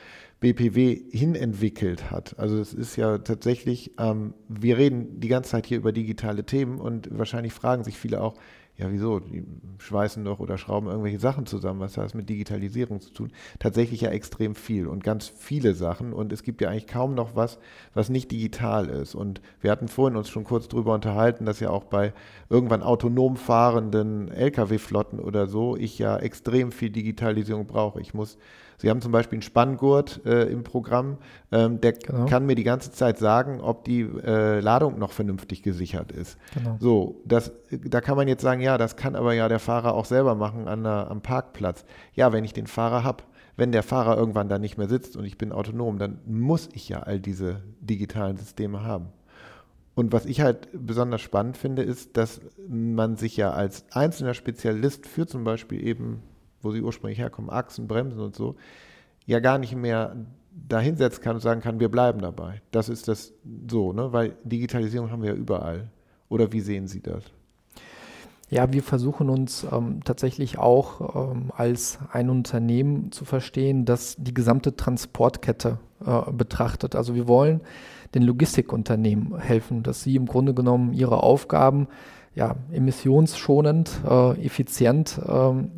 BPW hinentwickelt hat. Also es ist ja tatsächlich, ähm, wir reden die ganze Zeit hier über digitale Themen und wahrscheinlich fragen sich viele auch, ja, wieso? Die schweißen doch oder schrauben irgendwelche Sachen zusammen. Was hat das mit Digitalisierung zu tun? Tatsächlich ja extrem viel und ganz viele Sachen. Und es gibt ja eigentlich kaum noch was, was nicht digital ist. Und wir hatten vorhin uns schon kurz darüber unterhalten, dass ja auch bei irgendwann autonom fahrenden Lkw-Flotten oder so ich ja extrem viel Digitalisierung brauche. Ich muss Sie haben zum Beispiel einen Spanngurt äh, im Programm, ähm, der genau. kann mir die ganze Zeit sagen, ob die äh, Ladung noch vernünftig gesichert ist. Genau. So, das, da kann man jetzt sagen, ja, das kann aber ja der Fahrer auch selber machen an der, am Parkplatz. Ja, wenn ich den Fahrer habe, wenn der Fahrer irgendwann da nicht mehr sitzt und ich bin autonom, dann muss ich ja all diese digitalen Systeme haben. Und was ich halt besonders spannend finde, ist, dass man sich ja als einzelner Spezialist für zum Beispiel eben wo sie ursprünglich herkommen, Achsen, Bremsen und so, ja gar nicht mehr da hinsetzen kann und sagen kann, wir bleiben dabei. Das ist das so, ne? weil Digitalisierung haben wir ja überall. Oder wie sehen Sie das? Ja, wir versuchen uns ähm, tatsächlich auch ähm, als ein Unternehmen zu verstehen, das die gesamte Transportkette äh, betrachtet. Also wir wollen den Logistikunternehmen helfen, dass sie im Grunde genommen ihre Aufgaben ja, emissionsschonend, äh, effizient ähm,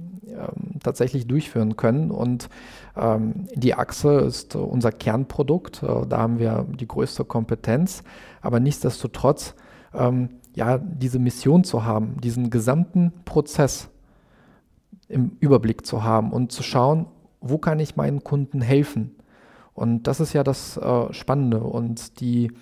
tatsächlich durchführen können. Und ähm, die Achse ist unser Kernprodukt. Äh, da haben wir die größte Kompetenz. Aber nichtsdestotrotz ähm, ja, diese Mission zu haben, diesen gesamten Prozess im Überblick zu haben und zu schauen, wo kann ich meinen Kunden helfen. Und das ist ja das äh, Spannende. Und die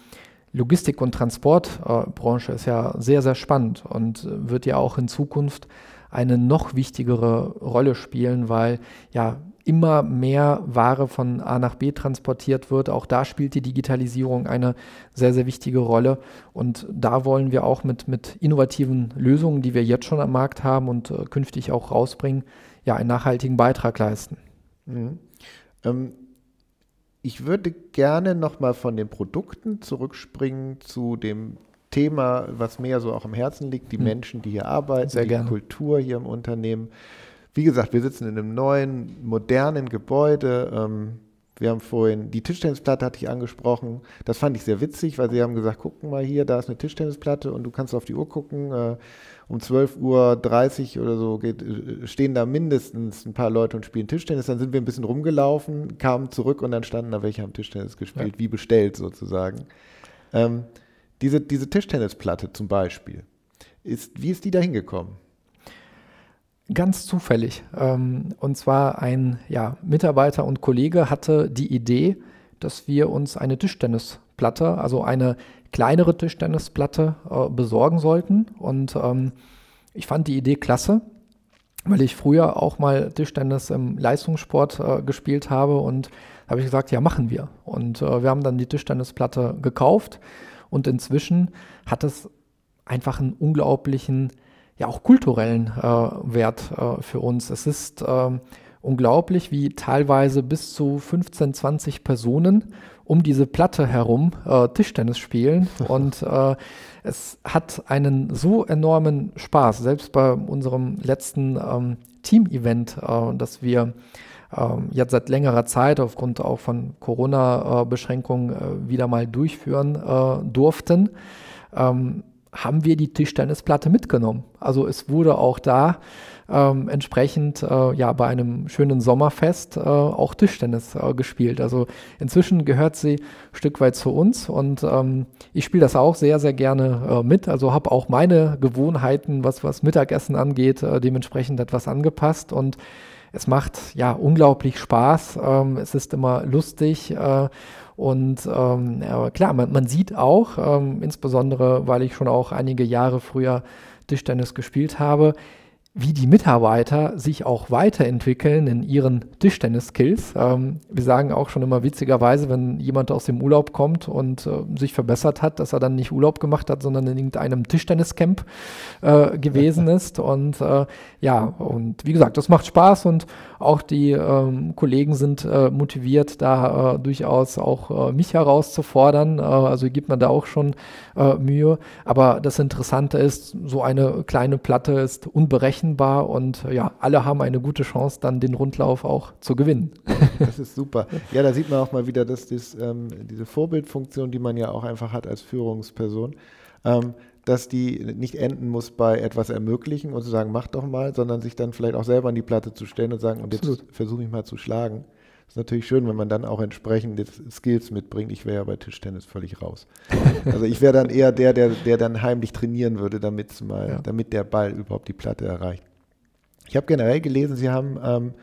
Logistik- und Transportbranche äh, ist ja sehr, sehr spannend und wird ja auch in Zukunft eine noch wichtigere Rolle spielen, weil ja immer mehr Ware von A nach B transportiert wird. Auch da spielt die Digitalisierung eine sehr, sehr wichtige Rolle. Und da wollen wir auch mit, mit innovativen Lösungen, die wir jetzt schon am Markt haben und äh, künftig auch rausbringen, ja, einen nachhaltigen Beitrag leisten. Mhm. Ähm, ich würde gerne nochmal von den Produkten zurückspringen zu dem Thema, was mir so auch am Herzen liegt, die mhm. Menschen, die hier arbeiten, Sehr die gerne. Kultur hier im Unternehmen. Wie gesagt, wir sitzen in einem neuen, modernen Gebäude. Ähm, wir haben vorhin die Tischtennisplatte hatte ich angesprochen. Das fand ich sehr witzig, weil sie haben gesagt, guck mal hier, da ist eine Tischtennisplatte und du kannst auf die Uhr gucken. Äh, um 12.30 Uhr oder so geht, äh, stehen da mindestens ein paar Leute und spielen Tischtennis. Dann sind wir ein bisschen rumgelaufen, kamen zurück und dann standen da welche am Tischtennis gespielt, ja. wie bestellt sozusagen. Ähm, diese, diese Tischtennisplatte zum Beispiel, ist, wie ist die da hingekommen? Ganz zufällig. Ähm, und zwar ein ja, Mitarbeiter und Kollege hatte die Idee, dass wir uns eine Tischtennisplatte, also eine kleinere Tischtennisplatte äh, besorgen sollten. Und ähm, ich fand die Idee klasse, weil ich früher auch mal Tischtennis im Leistungssport äh, gespielt habe und habe ich gesagt, ja, machen wir. Und äh, wir haben dann die Tischtennisplatte gekauft und inzwischen hat es einfach einen unglaublichen ja auch kulturellen äh, Wert äh, für uns. Es ist äh, unglaublich, wie teilweise bis zu 15, 20 Personen um diese Platte herum äh, Tischtennis spielen und äh, es hat einen so enormen Spaß, selbst bei unserem letzten ähm, Team-Event, äh, das wir jetzt seit längerer Zeit aufgrund auch von Corona-Beschränkungen wieder mal durchführen durften. Ähm, haben wir die Tischtennisplatte mitgenommen. Also es wurde auch da ähm, entsprechend äh, ja bei einem schönen Sommerfest äh, auch Tischtennis äh, gespielt. Also inzwischen gehört sie ein Stück weit zu uns und ähm, ich spiele das auch sehr, sehr gerne äh, mit. Also habe auch meine Gewohnheiten, was, was Mittagessen angeht, äh, dementsprechend etwas angepasst und es macht ja unglaublich Spaß. Ähm, es ist immer lustig äh, und ähm, ja, klar, man, man, sieht auch, ähm, insbesondere weil ich schon auch einige Jahre früher Tischtennis gespielt habe, wie die Mitarbeiter sich auch weiterentwickeln in ihren Tischtennis-Skills. Ähm, wir sagen auch schon immer witzigerweise, wenn jemand aus dem Urlaub kommt und äh, sich verbessert hat, dass er dann nicht Urlaub gemacht hat, sondern in irgendeinem Tischtenniscamp äh, gewesen ist. Und äh, ja, und wie gesagt, das macht Spaß und auch die ähm, Kollegen sind äh, motiviert, da äh, durchaus auch äh, mich herauszufordern. also gibt man da auch schon Mühe. Aber das Interessante ist, so eine kleine Platte ist unberechnet berechenbar und ja, alle haben eine gute Chance, dann den Rundlauf auch zu gewinnen. Das ist super. Ja, da sieht man auch mal wieder, dass das, ähm, diese Vorbildfunktion, die man ja auch einfach hat als Führungsperson, ähm, dass die nicht enden muss bei etwas ermöglichen und zu sagen, mach doch mal, sondern sich dann vielleicht auch selber an die Platte zu stellen und sagen, und jetzt versuche ich mal zu schlagen. Das ist natürlich schön, wenn man dann auch entsprechende Skills mitbringt. Ich wäre ja bei Tischtennis völlig raus. Also ich wäre dann eher der, der, der dann heimlich trainieren würde, damit mal, ja. damit der Ball überhaupt die Platte erreicht. Ich habe generell gelesen, Sie haben ähm,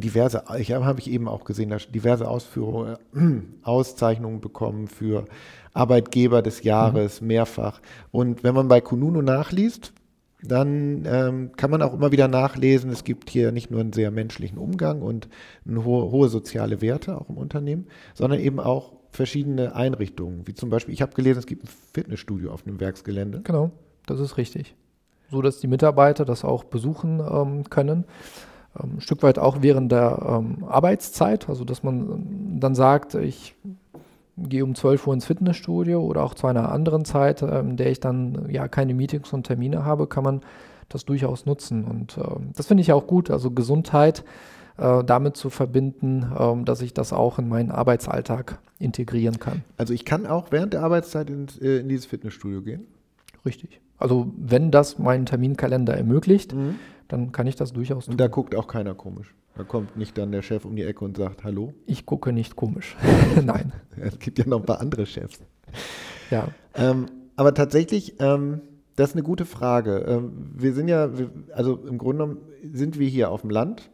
diverse, ich habe hab ich eben auch gesehen, diverse Ausführungen, äh, Auszeichnungen bekommen für Arbeitgeber des Jahres, mhm. mehrfach. Und wenn man bei Kununu nachliest, dann ähm, kann man auch immer wieder nachlesen, es gibt hier nicht nur einen sehr menschlichen Umgang und hohe, hohe soziale Werte auch im Unternehmen, sondern eben auch verschiedene Einrichtungen, wie zum Beispiel, ich habe gelesen, es gibt ein Fitnessstudio auf dem Werksgelände. Genau, das ist richtig. So dass die Mitarbeiter das auch besuchen ähm, können. Ähm, ein Stück weit auch während der ähm, Arbeitszeit, also dass man dann sagt, ich gehe um 12 Uhr ins Fitnessstudio oder auch zu einer anderen Zeit, in der ich dann ja keine Meetings und Termine habe, kann man das durchaus nutzen. Und äh, das finde ich auch gut. Also Gesundheit äh, damit zu verbinden, äh, dass ich das auch in meinen Arbeitsalltag integrieren kann. Also ich kann auch während der Arbeitszeit in, äh, in dieses Fitnessstudio gehen? Richtig. Also wenn das meinen Terminkalender ermöglicht, mhm. Dann kann ich das durchaus tun. Und da guckt auch keiner komisch. Da kommt nicht dann der Chef um die Ecke und sagt Hallo. Ich gucke nicht komisch. Nein. es gibt ja noch ein paar andere Chefs. Ja. Ähm, aber tatsächlich, ähm, das ist eine gute Frage. Ähm, wir sind ja, also im Grunde genommen sind wir hier auf dem Land.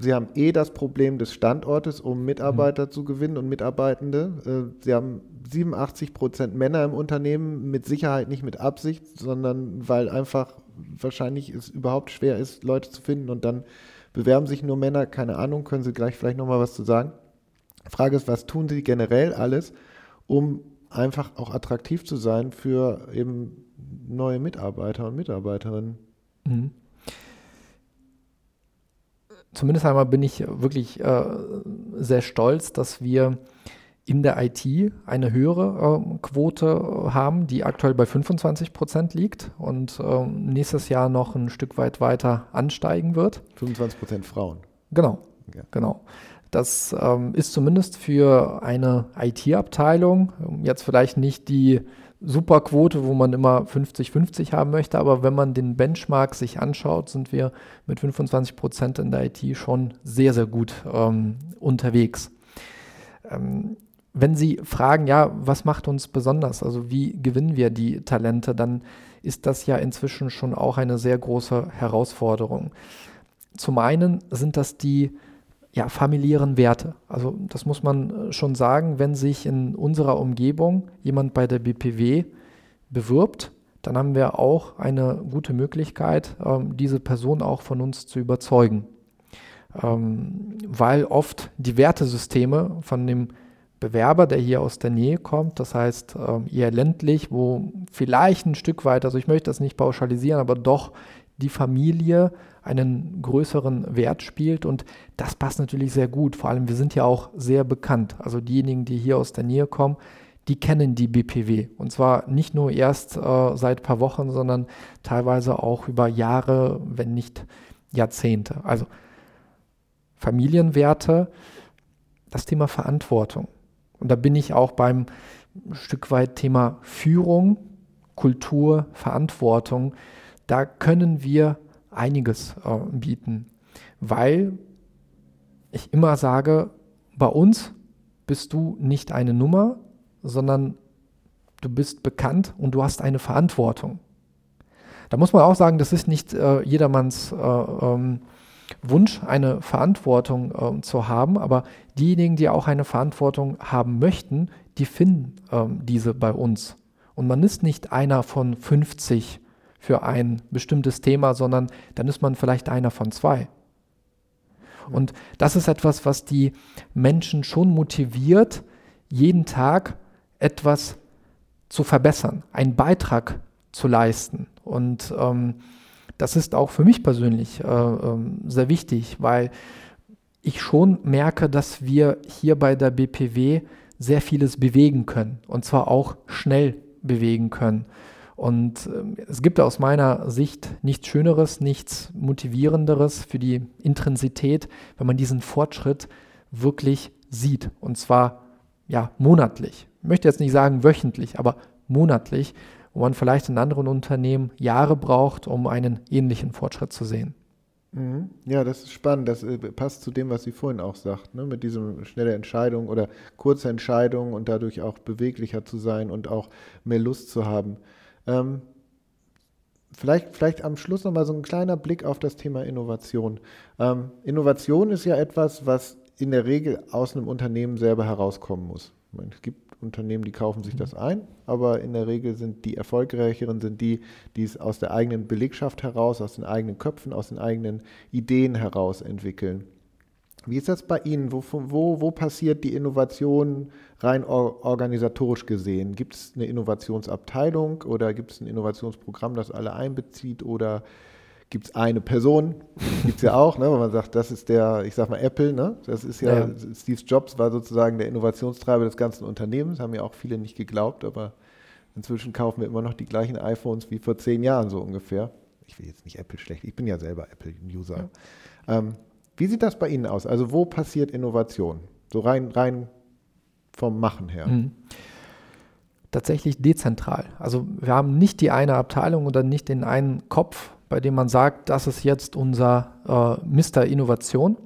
Sie haben eh das Problem des Standortes, um Mitarbeiter mhm. zu gewinnen und Mitarbeitende. Äh, Sie haben 87 Prozent Männer im Unternehmen, mit Sicherheit nicht mit Absicht, sondern weil einfach wahrscheinlich es überhaupt schwer ist, Leute zu finden und dann bewerben sich nur Männer. Keine Ahnung, können Sie gleich vielleicht nochmal was zu sagen? Frage ist, was tun Sie generell alles, um einfach auch attraktiv zu sein für eben neue Mitarbeiter und Mitarbeiterinnen? Mhm. Zumindest einmal bin ich wirklich äh, sehr stolz, dass wir in der IT eine höhere äh, Quote haben, die aktuell bei 25 Prozent liegt und äh, nächstes Jahr noch ein Stück weit weiter ansteigen wird. 25 Prozent Frauen. Genau, ja. genau. Das ähm, ist zumindest für eine IT-Abteilung jetzt vielleicht nicht die Superquote, wo man immer 50-50 haben möchte, aber wenn man den Benchmark sich anschaut, sind wir mit 25 Prozent in der IT schon sehr, sehr gut ähm, unterwegs. Ähm, wenn Sie fragen, ja, was macht uns besonders, also wie gewinnen wir die Talente, dann ist das ja inzwischen schon auch eine sehr große Herausforderung. Zum einen sind das die ja, familiären Werte. Also das muss man äh, schon sagen, wenn sich in unserer Umgebung jemand bei der BPW bewirbt, dann haben wir auch eine gute Möglichkeit, ähm, diese Person auch von uns zu überzeugen. Ähm, weil oft die Wertesysteme von dem Bewerber, der hier aus der Nähe kommt, das heißt ähm, eher ländlich, wo vielleicht ein Stück weit, also ich möchte das nicht pauschalisieren, aber doch die Familie einen größeren Wert spielt und das passt natürlich sehr gut. Vor allem, wir sind ja auch sehr bekannt. Also diejenigen, die hier aus der Nähe kommen, die kennen die BPW. Und zwar nicht nur erst äh, seit ein paar Wochen, sondern teilweise auch über Jahre, wenn nicht Jahrzehnte. Also Familienwerte, das Thema Verantwortung. Und da bin ich auch beim Stück weit Thema Führung, Kultur, Verantwortung. Da können wir einiges äh, bieten, weil ich immer sage, bei uns bist du nicht eine Nummer, sondern du bist bekannt und du hast eine Verantwortung. Da muss man auch sagen, das ist nicht äh, jedermanns äh, ähm, Wunsch, eine Verantwortung äh, zu haben, aber diejenigen, die auch eine Verantwortung haben möchten, die finden ähm, diese bei uns. Und man ist nicht einer von 50 für ein bestimmtes Thema, sondern dann ist man vielleicht einer von zwei. Und das ist etwas, was die Menschen schon motiviert, jeden Tag etwas zu verbessern, einen Beitrag zu leisten. Und ähm, das ist auch für mich persönlich äh, äh, sehr wichtig, weil ich schon merke, dass wir hier bei der BPW sehr vieles bewegen können und zwar auch schnell bewegen können. Und äh, es gibt aus meiner Sicht nichts Schöneres, nichts Motivierenderes für die Intensität, wenn man diesen Fortschritt wirklich sieht. Und zwar ja monatlich. Ich möchte jetzt nicht sagen wöchentlich, aber monatlich, wo man vielleicht in anderen Unternehmen Jahre braucht, um einen ähnlichen Fortschritt zu sehen. Mhm. Ja, das ist spannend. Das äh, passt zu dem, was Sie vorhin auch sagt, ne? mit diesem schnelle Entscheidung oder kurze Entscheidung und dadurch auch beweglicher zu sein und auch mehr Lust zu haben. Ähm, vielleicht, vielleicht am Schluss nochmal so ein kleiner Blick auf das Thema Innovation. Ähm, Innovation ist ja etwas, was in der Regel aus einem Unternehmen selber herauskommen muss. Meine, es gibt Unternehmen, die kaufen sich das ein, aber in der Regel sind die erfolgreicheren, sind die, die es aus der eigenen Belegschaft heraus, aus den eigenen Köpfen, aus den eigenen Ideen heraus entwickeln. Wie ist das bei Ihnen? Wo, wo, wo passiert die Innovation rein organisatorisch gesehen? Gibt es eine Innovationsabteilung oder gibt es ein Innovationsprogramm, das alle einbezieht oder gibt es eine Person? Gibt es ja auch, ne, wenn man sagt, das ist der, ich sag mal Apple, ne? das ist ja, ja, Steve Jobs war sozusagen der Innovationstreiber des ganzen Unternehmens, haben ja auch viele nicht geglaubt, aber inzwischen kaufen wir immer noch die gleichen iPhones wie vor zehn Jahren so ungefähr. Ich will jetzt nicht Apple schlecht, ich bin ja selber Apple-User. Ja. Ähm, wie sieht das bei Ihnen aus? Also wo passiert Innovation? So rein, rein vom Machen her. Mhm. Tatsächlich dezentral. Also wir haben nicht die eine Abteilung oder nicht den einen Kopf, bei dem man sagt, das ist jetzt unser äh, Mister Innovation.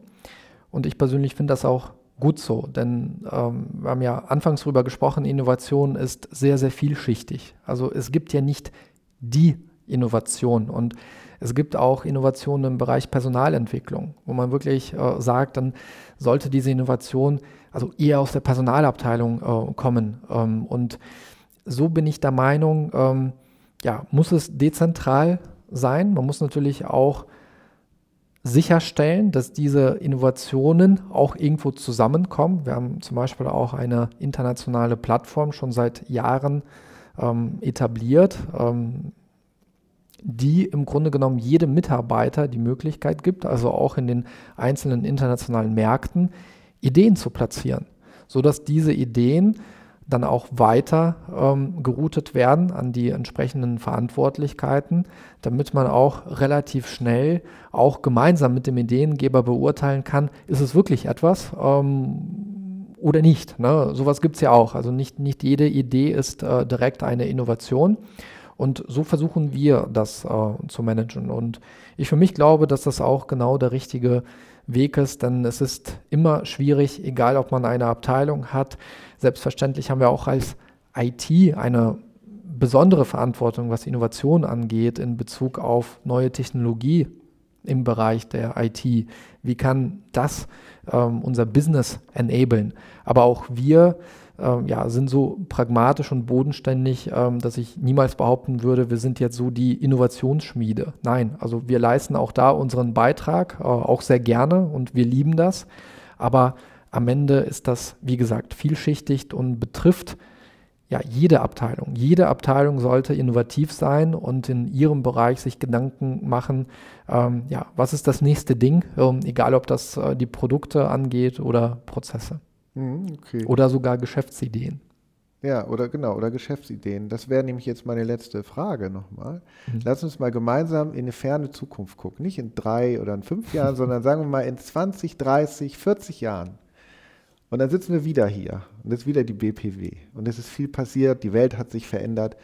Und ich persönlich finde das auch gut so, denn ähm, wir haben ja anfangs darüber gesprochen, Innovation ist sehr, sehr vielschichtig. Also es gibt ja nicht die Innovation. Und es gibt auch Innovationen im Bereich Personalentwicklung, wo man wirklich äh, sagt, dann sollte diese Innovation also eher aus der Personalabteilung äh, kommen. Ähm, und so bin ich der Meinung, ähm, ja, muss es dezentral sein. Man muss natürlich auch sicherstellen, dass diese Innovationen auch irgendwo zusammenkommen. Wir haben zum Beispiel auch eine internationale Plattform schon seit Jahren ähm, etabliert, ähm, die im Grunde genommen jedem Mitarbeiter die Möglichkeit gibt, also auch in den einzelnen internationalen Märkten, Ideen zu platzieren, sodass diese Ideen dann auch weiter ähm, geroutet werden an die entsprechenden Verantwortlichkeiten, damit man auch relativ schnell auch gemeinsam mit dem Ideengeber beurteilen kann, ist es wirklich etwas ähm, oder nicht. Ne? Sowas gibt es ja auch. Also nicht, nicht jede Idee ist äh, direkt eine Innovation. Und so versuchen wir das äh, zu managen. Und ich für mich glaube, dass das auch genau der richtige Weg ist, denn es ist immer schwierig, egal ob man eine Abteilung hat, Selbstverständlich haben wir auch als IT eine besondere Verantwortung, was Innovation angeht, in Bezug auf neue Technologie im Bereich der IT. Wie kann das ähm, unser Business enablen? Aber auch wir ähm, ja, sind so pragmatisch und bodenständig, ähm, dass ich niemals behaupten würde, wir sind jetzt so die Innovationsschmiede. Nein, also wir leisten auch da unseren Beitrag, äh, auch sehr gerne und wir lieben das. Aber am Ende ist das, wie gesagt, vielschichtig und betrifft ja jede Abteilung. Jede Abteilung sollte innovativ sein und in ihrem Bereich sich Gedanken machen, ähm, ja, was ist das nächste Ding, ähm, egal ob das äh, die Produkte angeht oder Prozesse. Mhm, okay. Oder sogar Geschäftsideen. Ja, oder genau, oder Geschäftsideen. Das wäre nämlich jetzt meine letzte Frage nochmal. Mhm. Lass uns mal gemeinsam in eine ferne Zukunft gucken. Nicht in drei oder in fünf Jahren, sondern sagen wir mal in 20, 30, 40 Jahren. Und dann sitzen wir wieder hier und jetzt wieder die BPW und es ist viel passiert, die Welt hat sich verändert.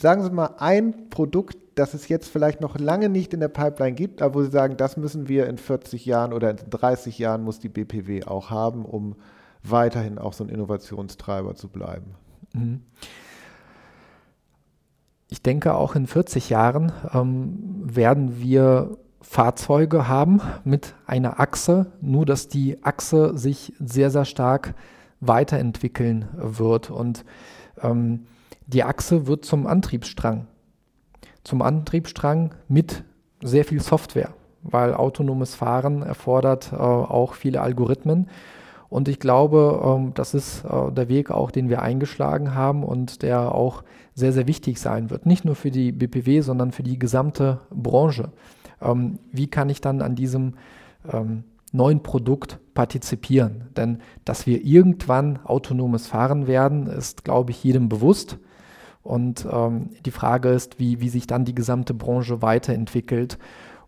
Sagen Sie mal ein Produkt, das es jetzt vielleicht noch lange nicht in der Pipeline gibt, aber wo Sie sagen, das müssen wir in 40 Jahren oder in 30 Jahren muss die BPW auch haben, um weiterhin auch so ein Innovationstreiber zu bleiben. Mhm. Ich denke, auch in 40 Jahren ähm, werden wir Fahrzeuge haben mit einer Achse, nur dass die Achse sich sehr, sehr stark weiterentwickeln wird. Und ähm, die Achse wird zum Antriebsstrang. Zum Antriebsstrang mit sehr viel Software, weil autonomes Fahren erfordert äh, auch viele Algorithmen. Und ich glaube, ähm, das ist äh, der Weg auch, den wir eingeschlagen haben und der auch sehr, sehr wichtig sein wird. Nicht nur für die BPW, sondern für die gesamte Branche ähm, wie kann ich dann an diesem ähm, neuen Produkt partizipieren. Denn dass wir irgendwann autonomes Fahren werden, ist, glaube ich, jedem bewusst. Und ähm, die Frage ist, wie, wie sich dann die gesamte Branche weiterentwickelt.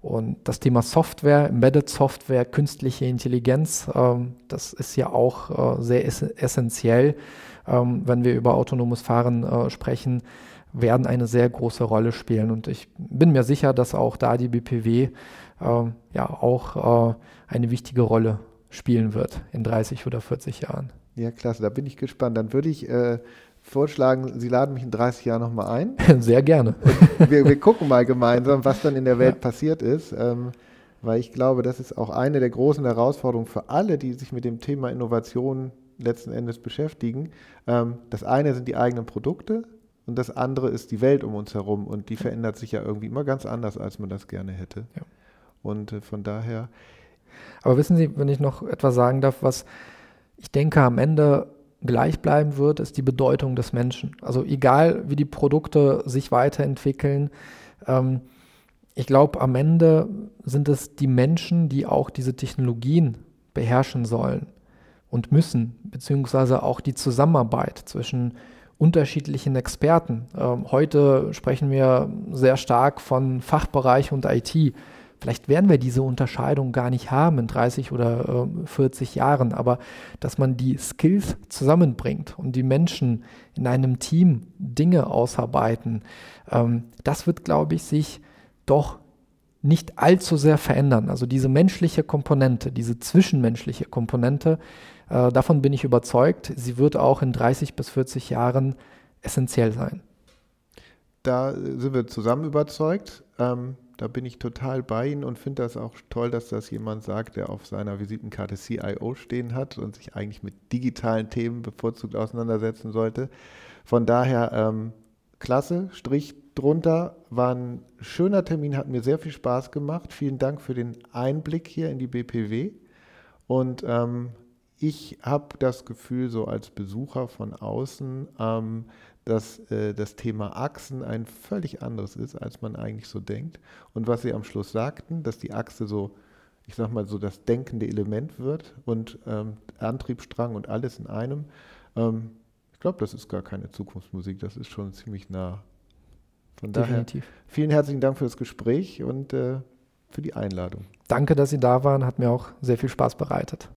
Und das Thema Software, Embedded Software, künstliche Intelligenz, ähm, das ist ja auch äh, sehr ess essentiell, ähm, wenn wir über autonomes Fahren äh, sprechen werden eine sehr große Rolle spielen. Und ich bin mir sicher, dass auch da die BPW äh, ja auch äh, eine wichtige Rolle spielen wird in 30 oder 40 Jahren. Ja, klasse, da bin ich gespannt. Dann würde ich äh, vorschlagen, Sie laden mich in 30 Jahren nochmal ein. Sehr gerne. Wir, wir, gucken mal gemeinsam, was dann in der Welt ja. passiert ist. Ähm, weil ich glaube, das ist auch eine der großen Herausforderungen für alle, die sich mit dem Thema Innovation letzten Endes beschäftigen. Ähm, das eine sind die eigenen Produkte, und das andere ist die Welt um uns herum und die verändert sich ja irgendwie immer ganz anders, als man das gerne hätte. Ja. Und äh, von daher. Aber wissen Sie, wenn ich noch etwas sagen darf, was ich denke am Ende gleich bleiben wird, ist die Bedeutung des Menschen. Also egal, wie die Produkte sich weiterentwickeln, ähm, ich glaube, am Ende sind es die Menschen, die auch diese Technologien beherrschen sollen und müssen, beziehungsweise auch die Zusammenarbeit zwischen unterschiedlichen Experten. Ähm, heute sprechen wir sehr stark von Fachbereich und IT. Vielleicht werden wir diese Unterscheidung gar nicht haben in 30 oder äh, 40 Jahren, aber dass man die Skills zusammenbringt und die Menschen in einem Team Dinge ausarbeiten, ähm, das wird, glaube ich, sich doch nicht allzu sehr verändern. Also diese menschliche Komponente, diese zwischenmenschliche Komponente, äh, davon bin ich überzeugt, sie wird auch in 30 bis 40 Jahren essentiell sein. da sind wir zusammen überzeugt. Ähm, da bin ich total bei Ihnen und finde das auch toll, dass das jemand sagt, der auf seiner Visitenkarte CIO stehen hat und sich eigentlich mit digitalen Themen bevorzugt auseinandersetzen sollte. Von daher ähm, klasse, Strich drunter, war ein schöner Termin, hat mir sehr viel Spaß gemacht. Vielen Dank für den Einblick hier in die BPW. Und ähm, ich habe das Gefühl, so als Besucher von außen, ähm, dass äh, das Thema Achsen ein völlig anderes ist, als man eigentlich so denkt. Und was Sie am Schluss sagten, dass die Achse so, ich sag mal, so das denkende Element wird und ähm, Antriebsstrang und alles in einem. Ähm, ich glaube, das ist gar keine Zukunftsmusik, das ist schon ziemlich nah. Von Definitiv. daher vielen herzlichen Dank für das Gespräch und äh, für die Einladung. Danke, dass Sie da waren, hat mir auch sehr viel Spaß bereitet.